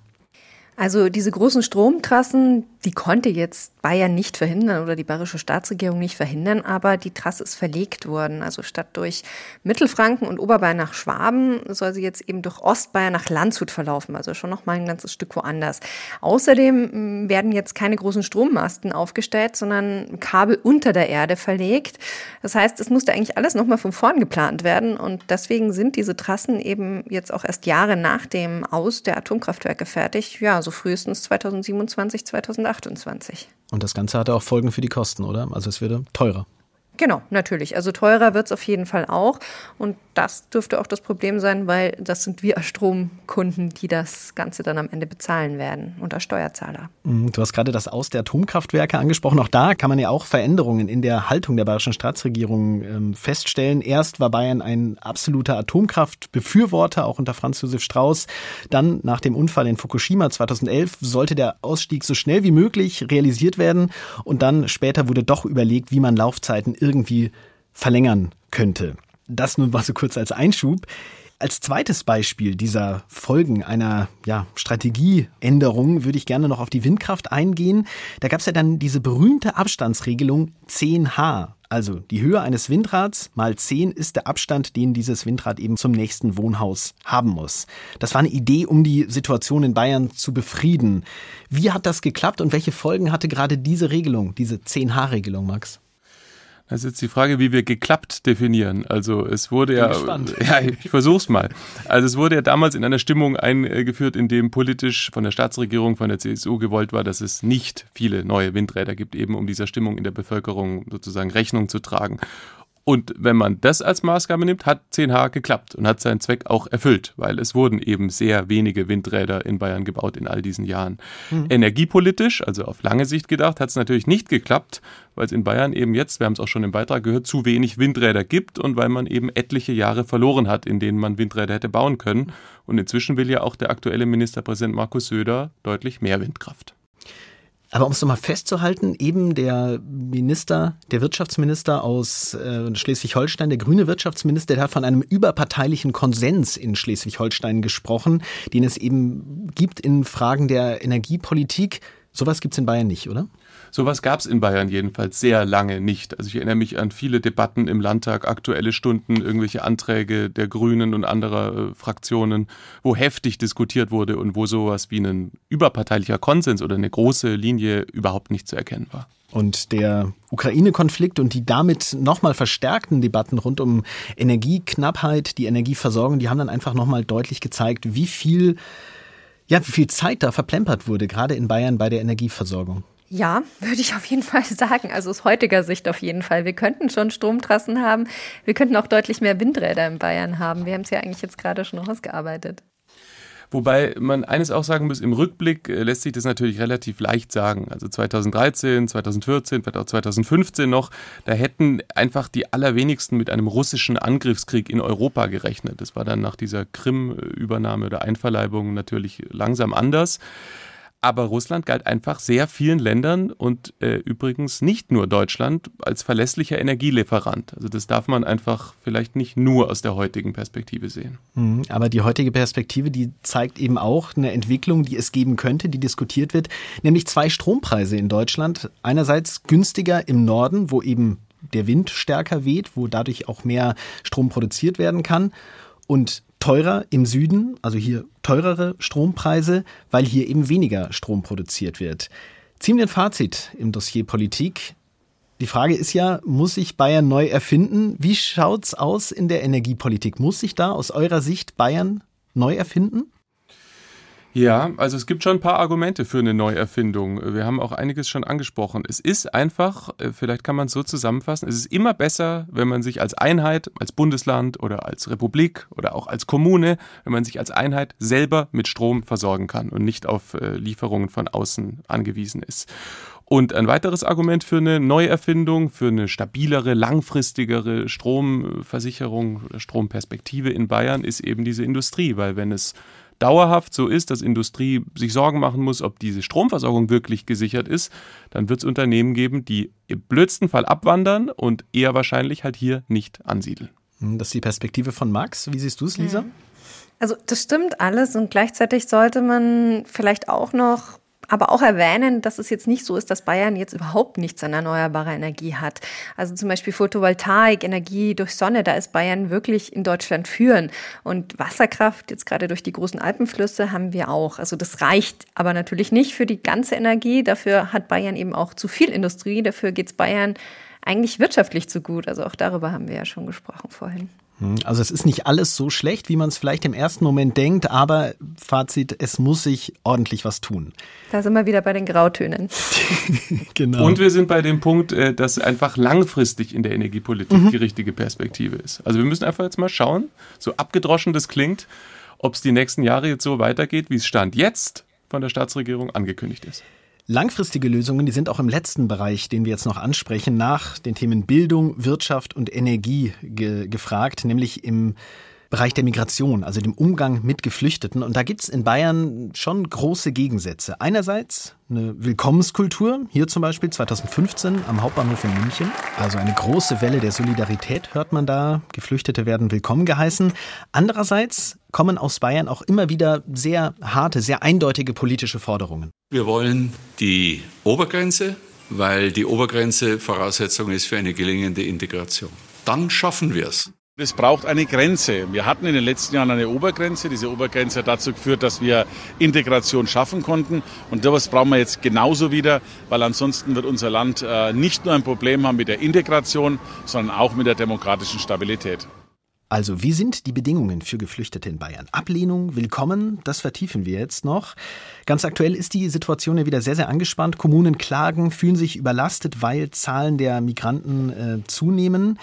Also diese großen Stromtrassen, die konnte jetzt Bayern nicht verhindern oder die bayerische Staatsregierung nicht verhindern, aber die Trasse ist verlegt worden. Also statt durch Mittelfranken und Oberbayern nach Schwaben soll sie jetzt eben durch Ostbayern nach Landshut verlaufen, also schon noch mal ein ganzes Stück woanders. Außerdem mm, werden jetzt keine großen Strommasten aufgestellt, sondern Kabel unter der Erde verlegt. Das heißt, es musste eigentlich alles noch mal von vorn geplant werden und deswegen sind diese Trassen eben jetzt auch erst Jahre nach dem Aus der Atomkraftwerke fertig. Ja, also frühestens 2027, 2028. Und das Ganze hatte auch Folgen für die Kosten, oder? Also es würde teurer. Genau, natürlich. Also teurer wird es auf jeden Fall auch. Und das dürfte auch das Problem sein, weil das sind wir als Stromkunden, die das Ganze dann am Ende bezahlen werden und als Steuerzahler. Mhm, du hast gerade das Aus der Atomkraftwerke angesprochen. Auch da kann man ja auch Veränderungen in der Haltung der bayerischen Staatsregierung ähm, feststellen. Erst war Bayern ein absoluter Atomkraftbefürworter, auch unter Franz Josef Strauß. Dann nach dem Unfall in Fukushima 2011 sollte der Ausstieg so schnell wie möglich realisiert werden. Und dann später wurde doch überlegt, wie man Laufzeiten irgendwie verlängern könnte. Das nur mal so kurz als Einschub. Als zweites Beispiel dieser Folgen einer ja, Strategieänderung würde ich gerne noch auf die Windkraft eingehen. Da gab es ja dann diese berühmte Abstandsregelung 10H. Also die Höhe eines Windrads mal 10 ist der Abstand, den dieses Windrad eben zum nächsten Wohnhaus haben muss. Das war eine Idee, um die Situation in Bayern zu befrieden. Wie hat das geklappt und welche Folgen hatte gerade diese Regelung, diese 10H-Regelung, Max? Das ist jetzt die Frage, wie wir geklappt definieren. Also es wurde ja, ja, ich versuch's mal. Also es wurde ja damals in einer Stimmung eingeführt, in dem politisch von der Staatsregierung, von der CSU gewollt war, dass es nicht viele neue Windräder gibt, eben um dieser Stimmung in der Bevölkerung sozusagen Rechnung zu tragen. Und wenn man das als Maßgabe nimmt, hat 10H geklappt und hat seinen Zweck auch erfüllt, weil es wurden eben sehr wenige Windräder in Bayern gebaut in all diesen Jahren. Mhm. Energiepolitisch, also auf lange Sicht gedacht, hat es natürlich nicht geklappt, weil es in Bayern eben jetzt, wir haben es auch schon im Beitrag gehört, zu wenig Windräder gibt und weil man eben etliche Jahre verloren hat, in denen man Windräder hätte bauen können. Und inzwischen will ja auch der aktuelle Ministerpräsident Markus Söder deutlich mehr Windkraft. Aber um es nochmal festzuhalten, eben der Minister, der Wirtschaftsminister aus äh, Schleswig-Holstein, der grüne Wirtschaftsminister, der hat von einem überparteilichen Konsens in Schleswig-Holstein gesprochen, den es eben gibt in Fragen der Energiepolitik. Sowas gibt es in Bayern nicht, oder? Sowas gab es in Bayern jedenfalls sehr lange nicht. Also ich erinnere mich an viele Debatten im Landtag, aktuelle Stunden, irgendwelche Anträge der Grünen und anderer äh, Fraktionen, wo heftig diskutiert wurde und wo sowas wie ein überparteilicher Konsens oder eine große Linie überhaupt nicht zu erkennen war. Und der Ukraine-Konflikt und die damit nochmal verstärkten Debatten rund um Energieknappheit, die Energieversorgung, die haben dann einfach nochmal deutlich gezeigt, wie viel, ja, wie viel Zeit da verplempert wurde, gerade in Bayern bei der Energieversorgung. Ja, würde ich auf jeden Fall sagen. Also aus heutiger Sicht auf jeden Fall. Wir könnten schon Stromtrassen haben. Wir könnten auch deutlich mehr Windräder in Bayern haben. Wir haben es ja eigentlich jetzt gerade schon ausgearbeitet. Wobei man eines auch sagen muss, im Rückblick äh, lässt sich das natürlich relativ leicht sagen. Also 2013, 2014, vielleicht auch 2015 noch, da hätten einfach die allerwenigsten mit einem russischen Angriffskrieg in Europa gerechnet. Das war dann nach dieser Krim-Übernahme oder Einverleibung natürlich langsam anders. Aber Russland galt einfach sehr vielen Ländern und äh, übrigens nicht nur Deutschland als verlässlicher Energielieferant. Also das darf man einfach vielleicht nicht nur aus der heutigen Perspektive sehen. Mhm, aber die heutige Perspektive, die zeigt eben auch eine Entwicklung, die es geben könnte, die diskutiert wird, nämlich zwei Strompreise in Deutschland. Einerseits günstiger im Norden, wo eben der Wind stärker weht, wo dadurch auch mehr Strom produziert werden kann. Und teurer im Süden, also hier teurere Strompreise, weil hier eben weniger Strom produziert wird. Ziehen wir ein Fazit im Dossier Politik. Die Frage ist ja, muss sich Bayern neu erfinden? Wie schaut's aus in der Energiepolitik? Muss sich da aus eurer Sicht Bayern neu erfinden? Ja, also es gibt schon ein paar Argumente für eine Neuerfindung. Wir haben auch einiges schon angesprochen. Es ist einfach, äh, vielleicht kann man es so zusammenfassen, es ist immer besser, wenn man sich als Einheit, als Bundesland oder als Republik oder auch als Kommune, wenn man sich als Einheit selber mit Strom versorgen kann und nicht auf äh, Lieferungen von außen angewiesen ist. Und ein weiteres Argument für eine Neuerfindung, für eine stabilere, langfristigere Stromversicherung oder Stromperspektive in Bayern ist eben diese Industrie, weil wenn es dauerhaft so ist, dass Industrie sich Sorgen machen muss, ob diese Stromversorgung wirklich gesichert ist, dann wird es Unternehmen geben, die im blödsten Fall abwandern und eher wahrscheinlich halt hier nicht ansiedeln. Hm, das ist die Perspektive von Max. Wie siehst du es, Lisa? Also das stimmt alles und gleichzeitig sollte man vielleicht auch noch aber auch erwähnen, dass es jetzt nicht so ist, dass Bayern jetzt überhaupt nichts an erneuerbarer Energie hat. Also zum Beispiel Photovoltaik, Energie durch Sonne, da ist Bayern wirklich in Deutschland führen. Und Wasserkraft, jetzt gerade durch die großen Alpenflüsse, haben wir auch. Also das reicht aber natürlich nicht für die ganze Energie. Dafür hat Bayern eben auch zu viel Industrie. Dafür geht es Bayern eigentlich wirtschaftlich zu gut. Also auch darüber haben wir ja schon gesprochen vorhin. Hm, also es ist nicht alles so schlecht, wie man es vielleicht im ersten Moment denkt, aber Fazit, es muss sich ordentlich was tun. Da sind wir wieder bei den Grautönen. genau. Und wir sind bei dem Punkt, äh, dass einfach langfristig in der Energiepolitik mhm. die richtige Perspektive ist. Also wir müssen einfach jetzt mal schauen, so abgedroschen das klingt, ob es die nächsten Jahre jetzt so weitergeht, wie es Stand jetzt von der Staatsregierung angekündigt ist. Langfristige Lösungen, die sind auch im letzten Bereich, den wir jetzt noch ansprechen, nach den Themen Bildung, Wirtschaft und Energie ge gefragt, nämlich im Bereich der Migration, also dem Umgang mit Geflüchteten. Und da gibt's in Bayern schon große Gegensätze. Einerseits eine Willkommenskultur, hier zum Beispiel 2015 am Hauptbahnhof in München. Also eine große Welle der Solidarität hört man da. Geflüchtete werden willkommen geheißen. Andererseits kommen aus Bayern auch immer wieder sehr harte, sehr eindeutige politische Forderungen. Wir wollen die Obergrenze, weil die Obergrenze Voraussetzung ist für eine gelingende Integration. Dann schaffen wir es. Es braucht eine Grenze. Wir hatten in den letzten Jahren eine Obergrenze. Diese Obergrenze hat dazu geführt, dass wir Integration schaffen konnten. Und das brauchen wir jetzt genauso wieder, weil ansonsten wird unser Land äh, nicht nur ein Problem haben mit der Integration, sondern auch mit der demokratischen Stabilität. Also, wie sind die Bedingungen für Geflüchtete in Bayern? Ablehnung, willkommen, das vertiefen wir jetzt noch. Ganz aktuell ist die Situation ja wieder sehr, sehr angespannt. Kommunen klagen, fühlen sich überlastet, weil Zahlen der Migranten äh, zunehmen.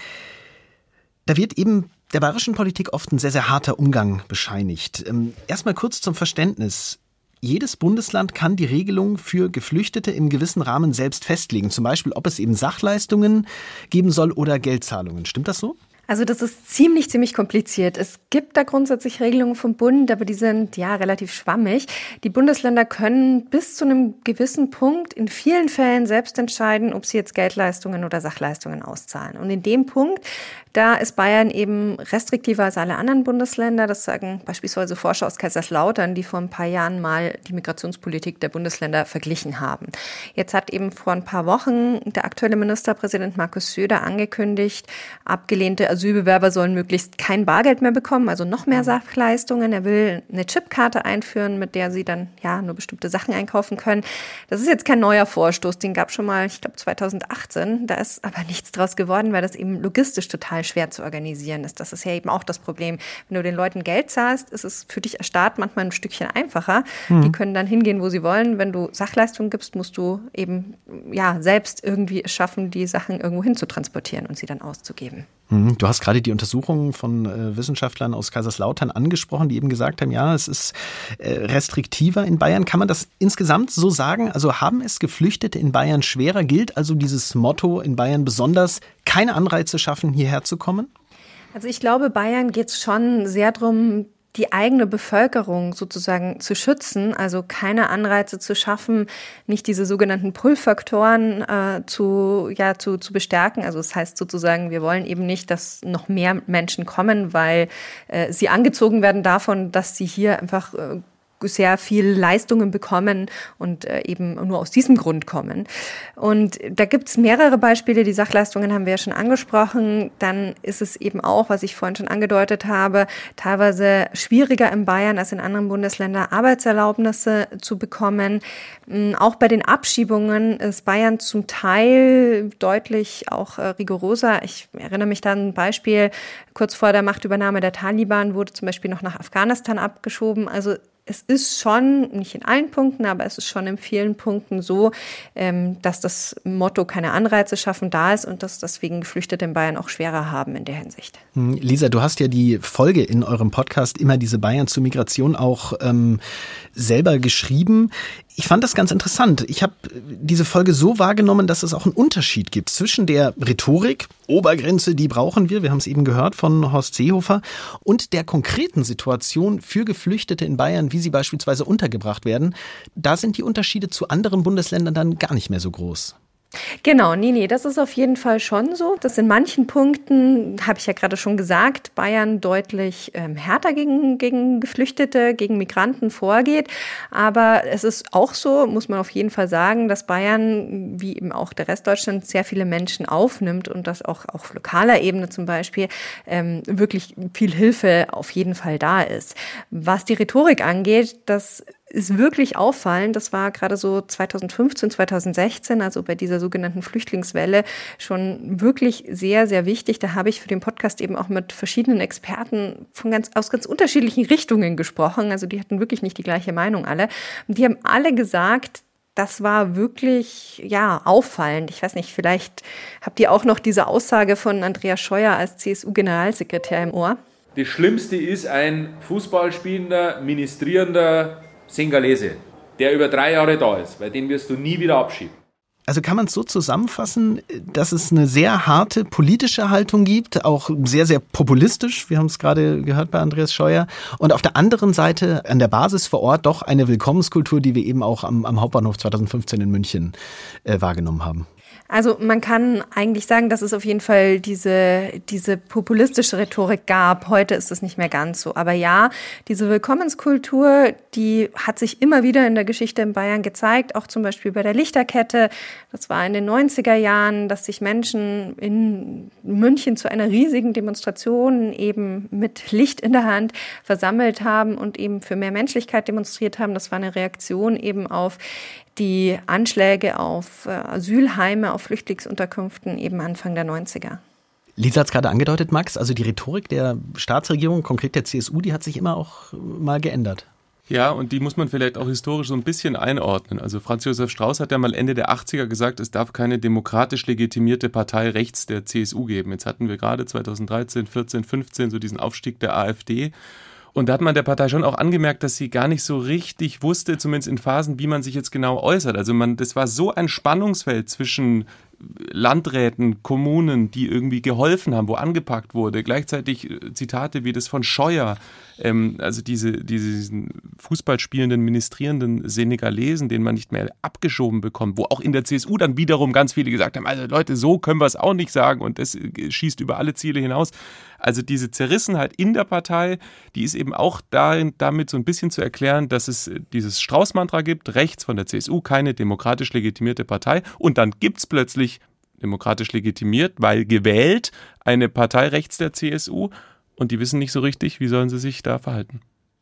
Da wird eben der bayerischen Politik oft ein sehr, sehr harter Umgang bescheinigt. Ähm, erstmal kurz zum Verständnis. Jedes Bundesland kann die Regelung für Geflüchtete im gewissen Rahmen selbst festlegen. Zum Beispiel, ob es eben Sachleistungen geben soll oder Geldzahlungen. Stimmt das so? Also das ist ziemlich, ziemlich kompliziert. Es gibt da grundsätzlich Regelungen vom Bund, aber die sind ja relativ schwammig. Die Bundesländer können bis zu einem gewissen Punkt in vielen Fällen selbst entscheiden, ob sie jetzt Geldleistungen oder Sachleistungen auszahlen. Und in dem Punkt da ist Bayern eben restriktiver als alle anderen Bundesländer. Das sagen beispielsweise Forscher aus Kaiserslautern, die vor ein paar Jahren mal die Migrationspolitik der Bundesländer verglichen haben. Jetzt hat eben vor ein paar Wochen der aktuelle Ministerpräsident Markus Söder angekündigt, abgelehnte Asylbewerber sollen möglichst kein Bargeld mehr bekommen, also noch mehr Sachleistungen. Er will eine Chipkarte einführen, mit der sie dann ja nur bestimmte Sachen einkaufen können. Das ist jetzt kein neuer Vorstoß, den gab schon mal, ich glaube 2018. Da ist aber nichts draus geworden, weil das eben logistisch total total schwer zu organisieren ist. Das ist ja eben auch das Problem. Wenn du den Leuten Geld zahlst, ist es für dich als Staat manchmal ein Stückchen einfacher. Mhm. Die können dann hingehen, wo sie wollen. Wenn du Sachleistungen gibst, musst du eben ja selbst irgendwie es schaffen, die Sachen irgendwo hin zu transportieren und sie dann auszugeben. Mhm. Du hast gerade die Untersuchungen von äh, Wissenschaftlern aus Kaiserslautern angesprochen, die eben gesagt haben, ja, es ist äh, restriktiver in Bayern. Kann man das insgesamt so sagen? Also haben es Geflüchtete in Bayern schwerer? Gilt also dieses Motto in Bayern besonders, keine Anreize schaffen, hierher zu kommen? Also ich glaube, Bayern geht es schon sehr darum, die eigene Bevölkerung sozusagen zu schützen, also keine Anreize zu schaffen, nicht diese sogenannten Pull-Faktoren äh, zu, ja, zu, zu bestärken. Also das heißt sozusagen, wir wollen eben nicht, dass noch mehr Menschen kommen, weil äh, sie angezogen werden davon, dass sie hier einfach äh, sehr viel Leistungen bekommen und äh, eben nur aus diesem Grund kommen. Und da gibt es mehrere Beispiele. Die Sachleistungen haben wir ja schon angesprochen. Dann ist es eben auch, was ich vorhin schon angedeutet habe, teilweise schwieriger in Bayern als in anderen Bundesländern Arbeitserlaubnisse zu bekommen. Mm, auch bei den Abschiebungen ist Bayern zum Teil deutlich auch äh, rigoroser. Ich erinnere mich da an ein Beispiel, kurz vor der Machtübernahme der Taliban wurde zum Beispiel noch nach Afghanistan abgeschoben. Also es ist schon, nicht in allen Punkten, aber es ist schon in vielen Punkten so, ähm, dass das Motto keine Anreize schaffen da ist und dass deswegen Geflüchtete in Bayern auch schwerer haben in der Hinsicht. Hm, Lisa, du hast ja die Folge in eurem Podcast immer diese Bayern zur Migration auch ähm, selber geschrieben. Ich fand das ganz interessant. Ich habe diese Folge so wahrgenommen, dass es auch einen Unterschied gibt zwischen der Rhetorik, Obergrenze, die brauchen wir, wir haben es eben gehört von Horst Seehofer, und der konkreten Situation für Geflüchtete in Bayern, wie sie beispielsweise untergebracht werden. Da sind die Unterschiede zu anderen Bundesländern dann gar nicht mehr so groß. Genau, nee, nee, das ist auf jeden Fall schon so. dass in manchen Punkten, habe ich ja gerade schon gesagt, Bayern deutlich ähm, härter gegen, gegen Geflüchtete, gegen Migranten vorgeht. Aber es ist auch so, muss man auf jeden Fall sagen, dass Bayern, wie eben auch der Rest Deutschlands, sehr viele Menschen aufnimmt und dass auch auf lokaler Ebene zum Beispiel ähm, wirklich viel Hilfe auf jeden Fall da ist. Was die Rhetorik angeht, das ist wirklich auffallend. Das war gerade so 2015, 2016, also bei dieser sogenannten Flüchtlingswelle, schon wirklich sehr, sehr wichtig. Da habe ich für den Podcast eben auch mit verschiedenen Experten von ganz, aus ganz unterschiedlichen Richtungen gesprochen. Also die hatten wirklich nicht die gleiche Meinung alle. Und die haben alle gesagt, das war wirklich ja auffallend. Ich weiß nicht, vielleicht habt ihr auch noch diese Aussage von Andreas Scheuer als CSU-Generalsekretär im Ohr. Das Schlimmste ist ein Fußballspielender, ministrierender Singalese, der über drei Jahre da ist, weil den wirst du nie wieder abschieben. Also kann man es so zusammenfassen, dass es eine sehr harte politische Haltung gibt, auch sehr, sehr populistisch, wir haben es gerade gehört bei Andreas Scheuer, und auf der anderen Seite an der Basis vor Ort doch eine Willkommenskultur, die wir eben auch am, am Hauptbahnhof 2015 in München äh, wahrgenommen haben. Also man kann eigentlich sagen, dass es auf jeden Fall diese, diese populistische Rhetorik gab. Heute ist es nicht mehr ganz so. Aber ja, diese Willkommenskultur, die hat sich immer wieder in der Geschichte in Bayern gezeigt, auch zum Beispiel bei der Lichterkette. Das war in den 90er Jahren, dass sich Menschen in München zu einer riesigen Demonstration eben mit Licht in der Hand versammelt haben und eben für mehr Menschlichkeit demonstriert haben. Das war eine Reaktion eben auf die Anschläge auf äh, Asylheime, auf Flüchtlingsunterkünften eben Anfang der 90er. Lisa hat es gerade angedeutet, Max, also die Rhetorik der Staatsregierung, konkret der CSU, die hat sich immer auch mal geändert. Ja, und die muss man vielleicht auch historisch so ein bisschen einordnen. Also Franz Josef Strauß hat ja mal Ende der 80er gesagt, es darf keine demokratisch legitimierte Partei rechts der CSU geben. Jetzt hatten wir gerade 2013, 14, 15 so diesen Aufstieg der AfD. Und da hat man der Partei schon auch angemerkt, dass sie gar nicht so richtig wusste, zumindest in Phasen, wie man sich jetzt genau äußert. Also man, das war so ein Spannungsfeld zwischen Landräten, Kommunen, die irgendwie geholfen haben, wo angepackt wurde. Gleichzeitig äh, Zitate wie das von Scheuer, ähm, also diese, diesen Fußballspielenden, ministrierenden Senegalesen, den man nicht mehr abgeschoben bekommt, wo auch in der CSU dann wiederum ganz viele gesagt haben, also Leute, so können wir es auch nicht sagen und das äh, schießt über alle Ziele hinaus. Also diese Zerrissenheit in der Partei, die ist eben auch darin, damit so ein bisschen zu erklären, dass es äh, dieses Strauß-Mantra gibt, rechts von der CSU, keine demokratisch legitimierte Partei und dann gibt es plötzlich demokratisch legitimiert, weil gewählt eine Partei rechts der CSU und die wissen nicht so richtig, wie sollen sie sich da verhalten.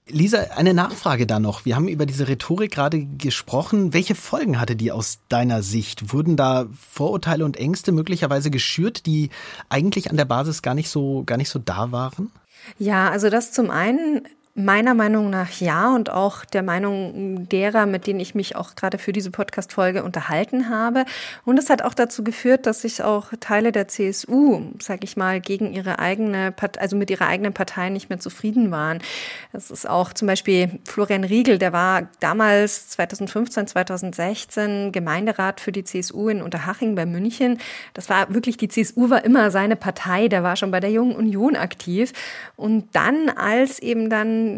Lisa, eine Nachfrage da noch. Wir haben über diese Rhetorik gerade gesprochen. Welche Folgen hatte die aus deiner Sicht? Wurden da Vorurteile und Ängste möglicherweise geschürt, die eigentlich an der Basis gar nicht so, gar nicht so da waren? Ja, also das zum einen Meiner Meinung nach ja und auch der Meinung derer, mit denen ich mich auch gerade für diese Podcast-Folge unterhalten habe. Und es hat auch dazu geführt, dass sich auch Teile der CSU, sag ich mal, gegen ihre eigene, Partei, also mit ihrer eigenen Partei nicht mehr zufrieden waren. Das ist auch zum Beispiel Florian Riegel, der war damals 2015, 2016 Gemeinderat für die CSU in Unterhaching bei München. Das war wirklich, die CSU war immer seine Partei, der war schon bei der Jungen Union aktiv. Und dann, als eben dann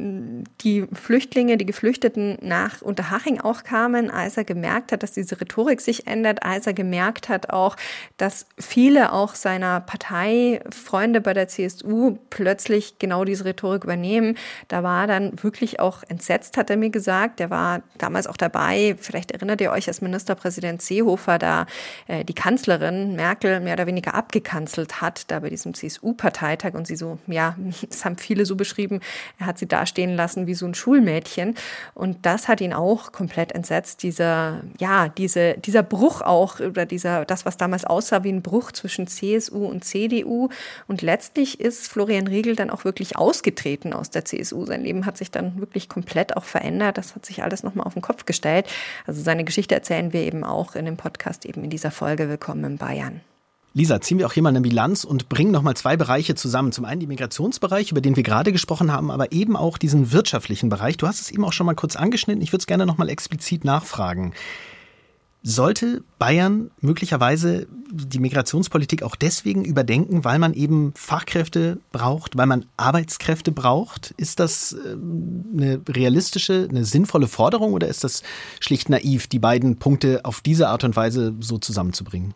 die Flüchtlinge, die Geflüchteten nach Unterhaching auch kamen, als er gemerkt hat, dass diese Rhetorik sich ändert, als er gemerkt hat auch, dass viele auch seiner Parteifreunde bei der CSU plötzlich genau diese Rhetorik übernehmen. Da war dann wirklich auch entsetzt, hat er mir gesagt. Der war damals auch dabei. Vielleicht erinnert ihr euch, als Ministerpräsident Seehofer da äh, die Kanzlerin Merkel mehr oder weniger abgekanzelt hat, da bei diesem CSU-Parteitag und sie so, ja, das haben viele so beschrieben, er hat sie dastehen lassen wie so ein Schulmädchen. Und das hat ihn auch komplett entsetzt, dieser, ja, diese, dieser Bruch auch, oder dieser, das, was damals aussah wie ein Bruch zwischen CSU und CDU. Und letztlich ist Florian Riegel dann auch wirklich ausgetreten aus der CSU. Sein Leben hat sich dann wirklich komplett auch verändert. Das hat sich alles nochmal auf den Kopf gestellt. Also seine Geschichte erzählen wir eben auch in dem Podcast, eben in dieser Folge Willkommen in Bayern. Lisa, ziehen wir auch hier mal eine Bilanz und bringen nochmal zwei Bereiche zusammen. Zum einen den Migrationsbereich, über den wir gerade gesprochen haben, aber eben auch diesen wirtschaftlichen Bereich. Du hast es eben auch schon mal kurz angeschnitten. Ich würde es gerne nochmal explizit nachfragen. Sollte Bayern möglicherweise die Migrationspolitik auch deswegen überdenken, weil man eben Fachkräfte braucht, weil man Arbeitskräfte braucht? Ist das ähm, eine realistische, eine sinnvolle Forderung oder ist das schlicht naiv, die beiden Punkte auf diese Art und Weise so zusammenzubringen?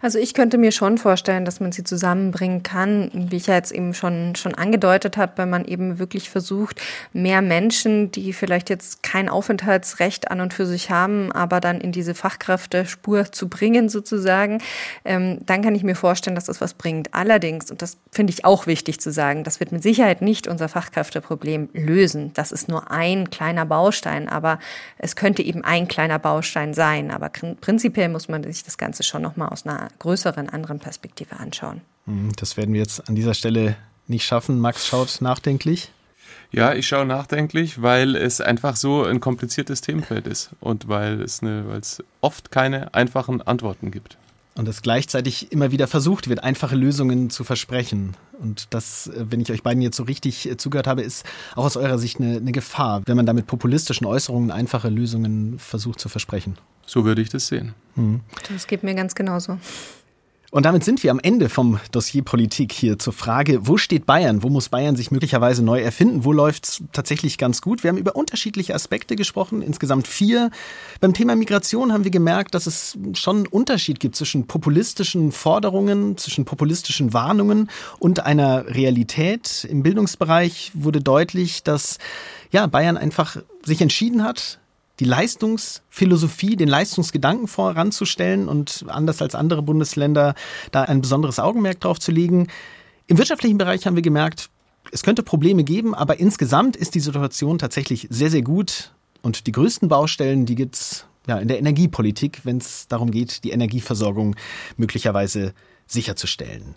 Also ich könnte mir schon vorstellen, dass man sie zusammenbringen kann, wie ich ja jetzt eben schon, schon angedeutet habe, wenn man eben wirklich versucht, mehr Menschen, die vielleicht jetzt kein Aufenthaltsrecht an und für sich haben, aber dann in diese Fachkräftespur zu bringen sozusagen, ähm, dann kann ich mir vorstellen, dass das was bringt. Allerdings, und das finde ich auch wichtig zu sagen, das wird mit Sicherheit nicht unser Fachkräfteproblem lösen. Das ist nur ein kleiner Baustein, aber es könnte eben ein kleiner Baustein sein. Aber prinzipiell muss man sich das Ganze schon nochmal aus einer größeren, anderen Perspektive anschauen. Hm, das werden wir jetzt an dieser Stelle nicht schaffen. Max schaut nachdenklich. Ja, ich schaue nachdenklich, weil es einfach so ein kompliziertes Themenfeld ist und weil es, eine, weil es oft keine einfachen Antworten gibt. Und es gleichzeitig immer wieder versucht wird, einfache Lösungen zu versprechen. Und das, äh, wenn ich euch beiden jetzt so richtig äh, zugehört habe, ist auch aus eurer Sicht eine, eine Gefahr, wenn man da mit populistischen Äußerungen einfache Lösungen versucht zu versprechen. So würde ich das sehen. Mhm. Das geht mir ganz genauso. Und damit sind wir am Ende vom Dossier Politik hier zur Frage, wo steht Bayern? Wo muss Bayern sich möglicherweise neu erfinden? Wo läuft es tatsächlich ganz gut? Wir haben über unterschiedliche Aspekte gesprochen, insgesamt vier. Beim Thema Migration haben wir gemerkt, dass es schon einen Unterschied gibt zwischen populistischen Forderungen, zwischen populistischen Warnungen und einer Realität. Im Bildungsbereich wurde deutlich, dass ja, Bayern einfach sich entschieden hat, die Leistungsphilosophie, den Leistungsgedanken voranzustellen und anders als andere Bundesländer da ein besonderes Augenmerk drauf zu legen. Im wirtschaftlichen Bereich haben wir gemerkt, es könnte Probleme geben, aber insgesamt ist die Situation tatsächlich sehr, sehr gut. Und die größten Baustellen, die gibt's ja, in der Energiepolitik, wenn es darum geht, die Energieversorgung möglicherweise sicherzustellen.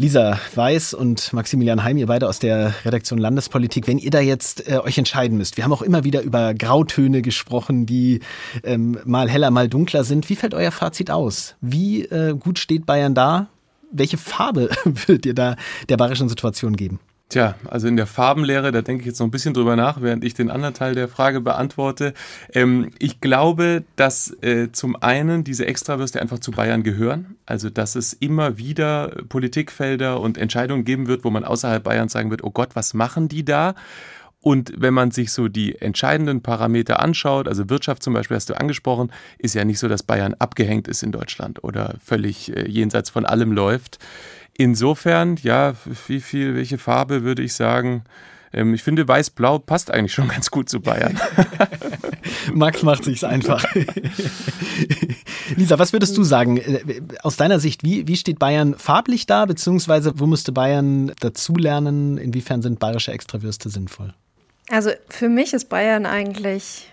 Lisa Weiß und Maximilian Heim, ihr beide aus der Redaktion Landespolitik, wenn ihr da jetzt äh, euch entscheiden müsst, wir haben auch immer wieder über Grautöne gesprochen, die ähm, mal heller, mal dunkler sind. Wie fällt euer Fazit aus? Wie äh, gut steht Bayern da? Welche Farbe würdet ihr da der bayerischen Situation geben? Tja, also in der Farbenlehre, da denke ich jetzt noch ein bisschen drüber nach, während ich den anderen Teil der Frage beantworte. Ähm, ich glaube, dass äh, zum einen diese Extrawürste einfach zu Bayern gehören. Also, dass es immer wieder Politikfelder und Entscheidungen geben wird, wo man außerhalb Bayerns sagen wird, oh Gott, was machen die da? Und wenn man sich so die entscheidenden Parameter anschaut, also Wirtschaft zum Beispiel hast du angesprochen, ist ja nicht so, dass Bayern abgehängt ist in Deutschland oder völlig äh, jenseits von allem läuft. Insofern, ja, wie viel, welche Farbe würde ich sagen? Ähm, ich finde, weiß-blau passt eigentlich schon ganz gut zu Bayern. Max macht sich's einfach. Lisa, was würdest du sagen? Äh, aus deiner Sicht, wie, wie steht Bayern farblich da, beziehungsweise wo müsste Bayern dazulernen? Inwiefern sind bayerische Extrawürste sinnvoll? Also für mich ist Bayern eigentlich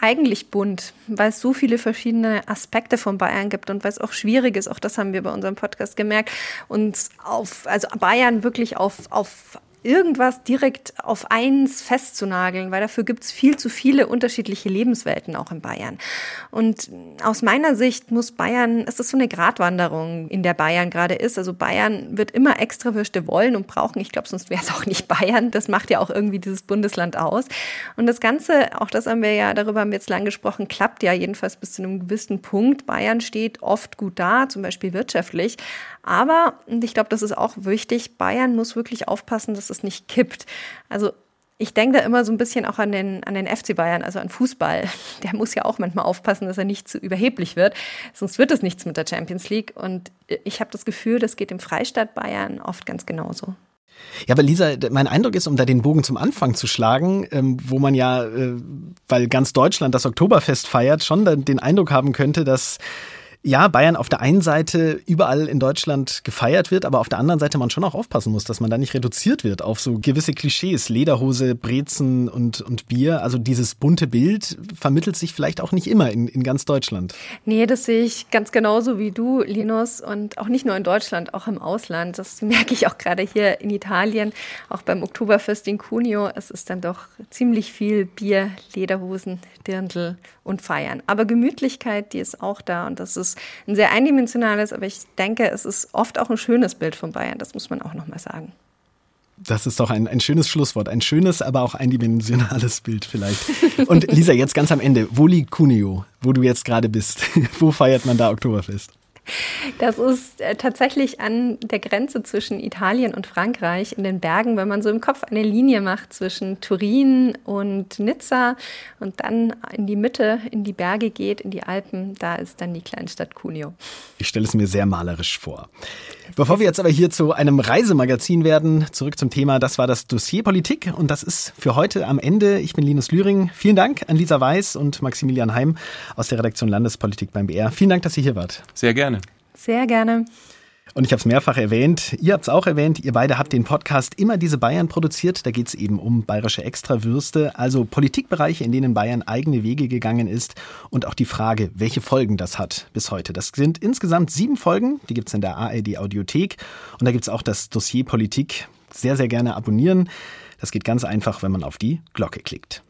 eigentlich bunt, weil es so viele verschiedene Aspekte von Bayern gibt und weil es auch schwierig ist, auch das haben wir bei unserem Podcast gemerkt, uns auf, also Bayern wirklich auf, auf irgendwas direkt auf eins festzunageln, weil dafür gibt es viel zu viele unterschiedliche Lebenswelten auch in Bayern. Und aus meiner Sicht muss Bayern, es ist so eine Gratwanderung, in der Bayern gerade ist. Also Bayern wird immer extra Würste wollen und brauchen. Ich glaube, sonst wäre es auch nicht Bayern. Das macht ja auch irgendwie dieses Bundesland aus. Und das Ganze, auch das haben wir ja, darüber haben wir jetzt lang gesprochen, klappt ja jedenfalls bis zu einem gewissen Punkt. Bayern steht oft gut da, zum Beispiel wirtschaftlich. Aber, und ich glaube, das ist auch wichtig, Bayern muss wirklich aufpassen, dass es nicht kippt. Also ich denke da immer so ein bisschen auch an den, an den FC Bayern, also an Fußball. Der muss ja auch manchmal aufpassen, dass er nicht zu überheblich wird. Sonst wird es nichts mit der Champions League. Und ich habe das Gefühl, das geht im Freistaat Bayern oft ganz genauso. Ja, aber Lisa, mein Eindruck ist, um da den Bogen zum Anfang zu schlagen, ähm, wo man ja, äh, weil ganz Deutschland das Oktoberfest feiert, schon den Eindruck haben könnte, dass ja, Bayern auf der einen Seite überall in Deutschland gefeiert wird, aber auf der anderen Seite man schon auch aufpassen muss, dass man da nicht reduziert wird auf so gewisse Klischees, Lederhose, Brezen und, und Bier. Also dieses bunte Bild vermittelt sich vielleicht auch nicht immer in, in ganz Deutschland. Nee, das sehe ich ganz genauso wie du, Linus, und auch nicht nur in Deutschland, auch im Ausland. Das merke ich auch gerade hier in Italien, auch beim Oktoberfest in Cuneo. Es ist dann doch ziemlich viel Bier, Lederhosen, Dirndl und Feiern. Aber Gemütlichkeit, die ist auch da und das ist ein sehr eindimensionales, aber ich denke, es ist oft auch ein schönes Bild von Bayern. Das muss man auch nochmal sagen. Das ist doch ein, ein schönes Schlusswort. Ein schönes, aber auch eindimensionales Bild vielleicht. Und Lisa, jetzt ganz am Ende. Wo liegt Cuneo, wo du jetzt gerade bist? wo feiert man da Oktoberfest? Das ist äh, tatsächlich an der Grenze zwischen Italien und Frankreich in den Bergen, wenn man so im Kopf eine Linie macht zwischen Turin und Nizza und dann in die Mitte, in die Berge geht, in die Alpen, da ist dann die Kleinstadt Cuneo. Ich stelle es mir sehr malerisch vor. Bevor wir jetzt aber hier zu einem Reisemagazin werden, zurück zum Thema, das war das Dossier Politik und das ist für heute am Ende. Ich bin Linus Lühring. Vielen Dank an Lisa Weiß und Maximilian Heim aus der Redaktion Landespolitik beim BR. Vielen Dank, dass ihr hier wart. Sehr gerne. Sehr gerne. Und ich habe es mehrfach erwähnt, ihr habt es auch erwähnt, ihr beide habt den Podcast Immer diese Bayern produziert. Da geht es eben um bayerische Extrawürste, also Politikbereiche, in denen Bayern eigene Wege gegangen ist und auch die Frage, welche Folgen das hat bis heute. Das sind insgesamt sieben Folgen, die gibt es in der ARD Audiothek und da gibt es auch das Dossier Politik. Sehr, sehr gerne abonnieren. Das geht ganz einfach, wenn man auf die Glocke klickt.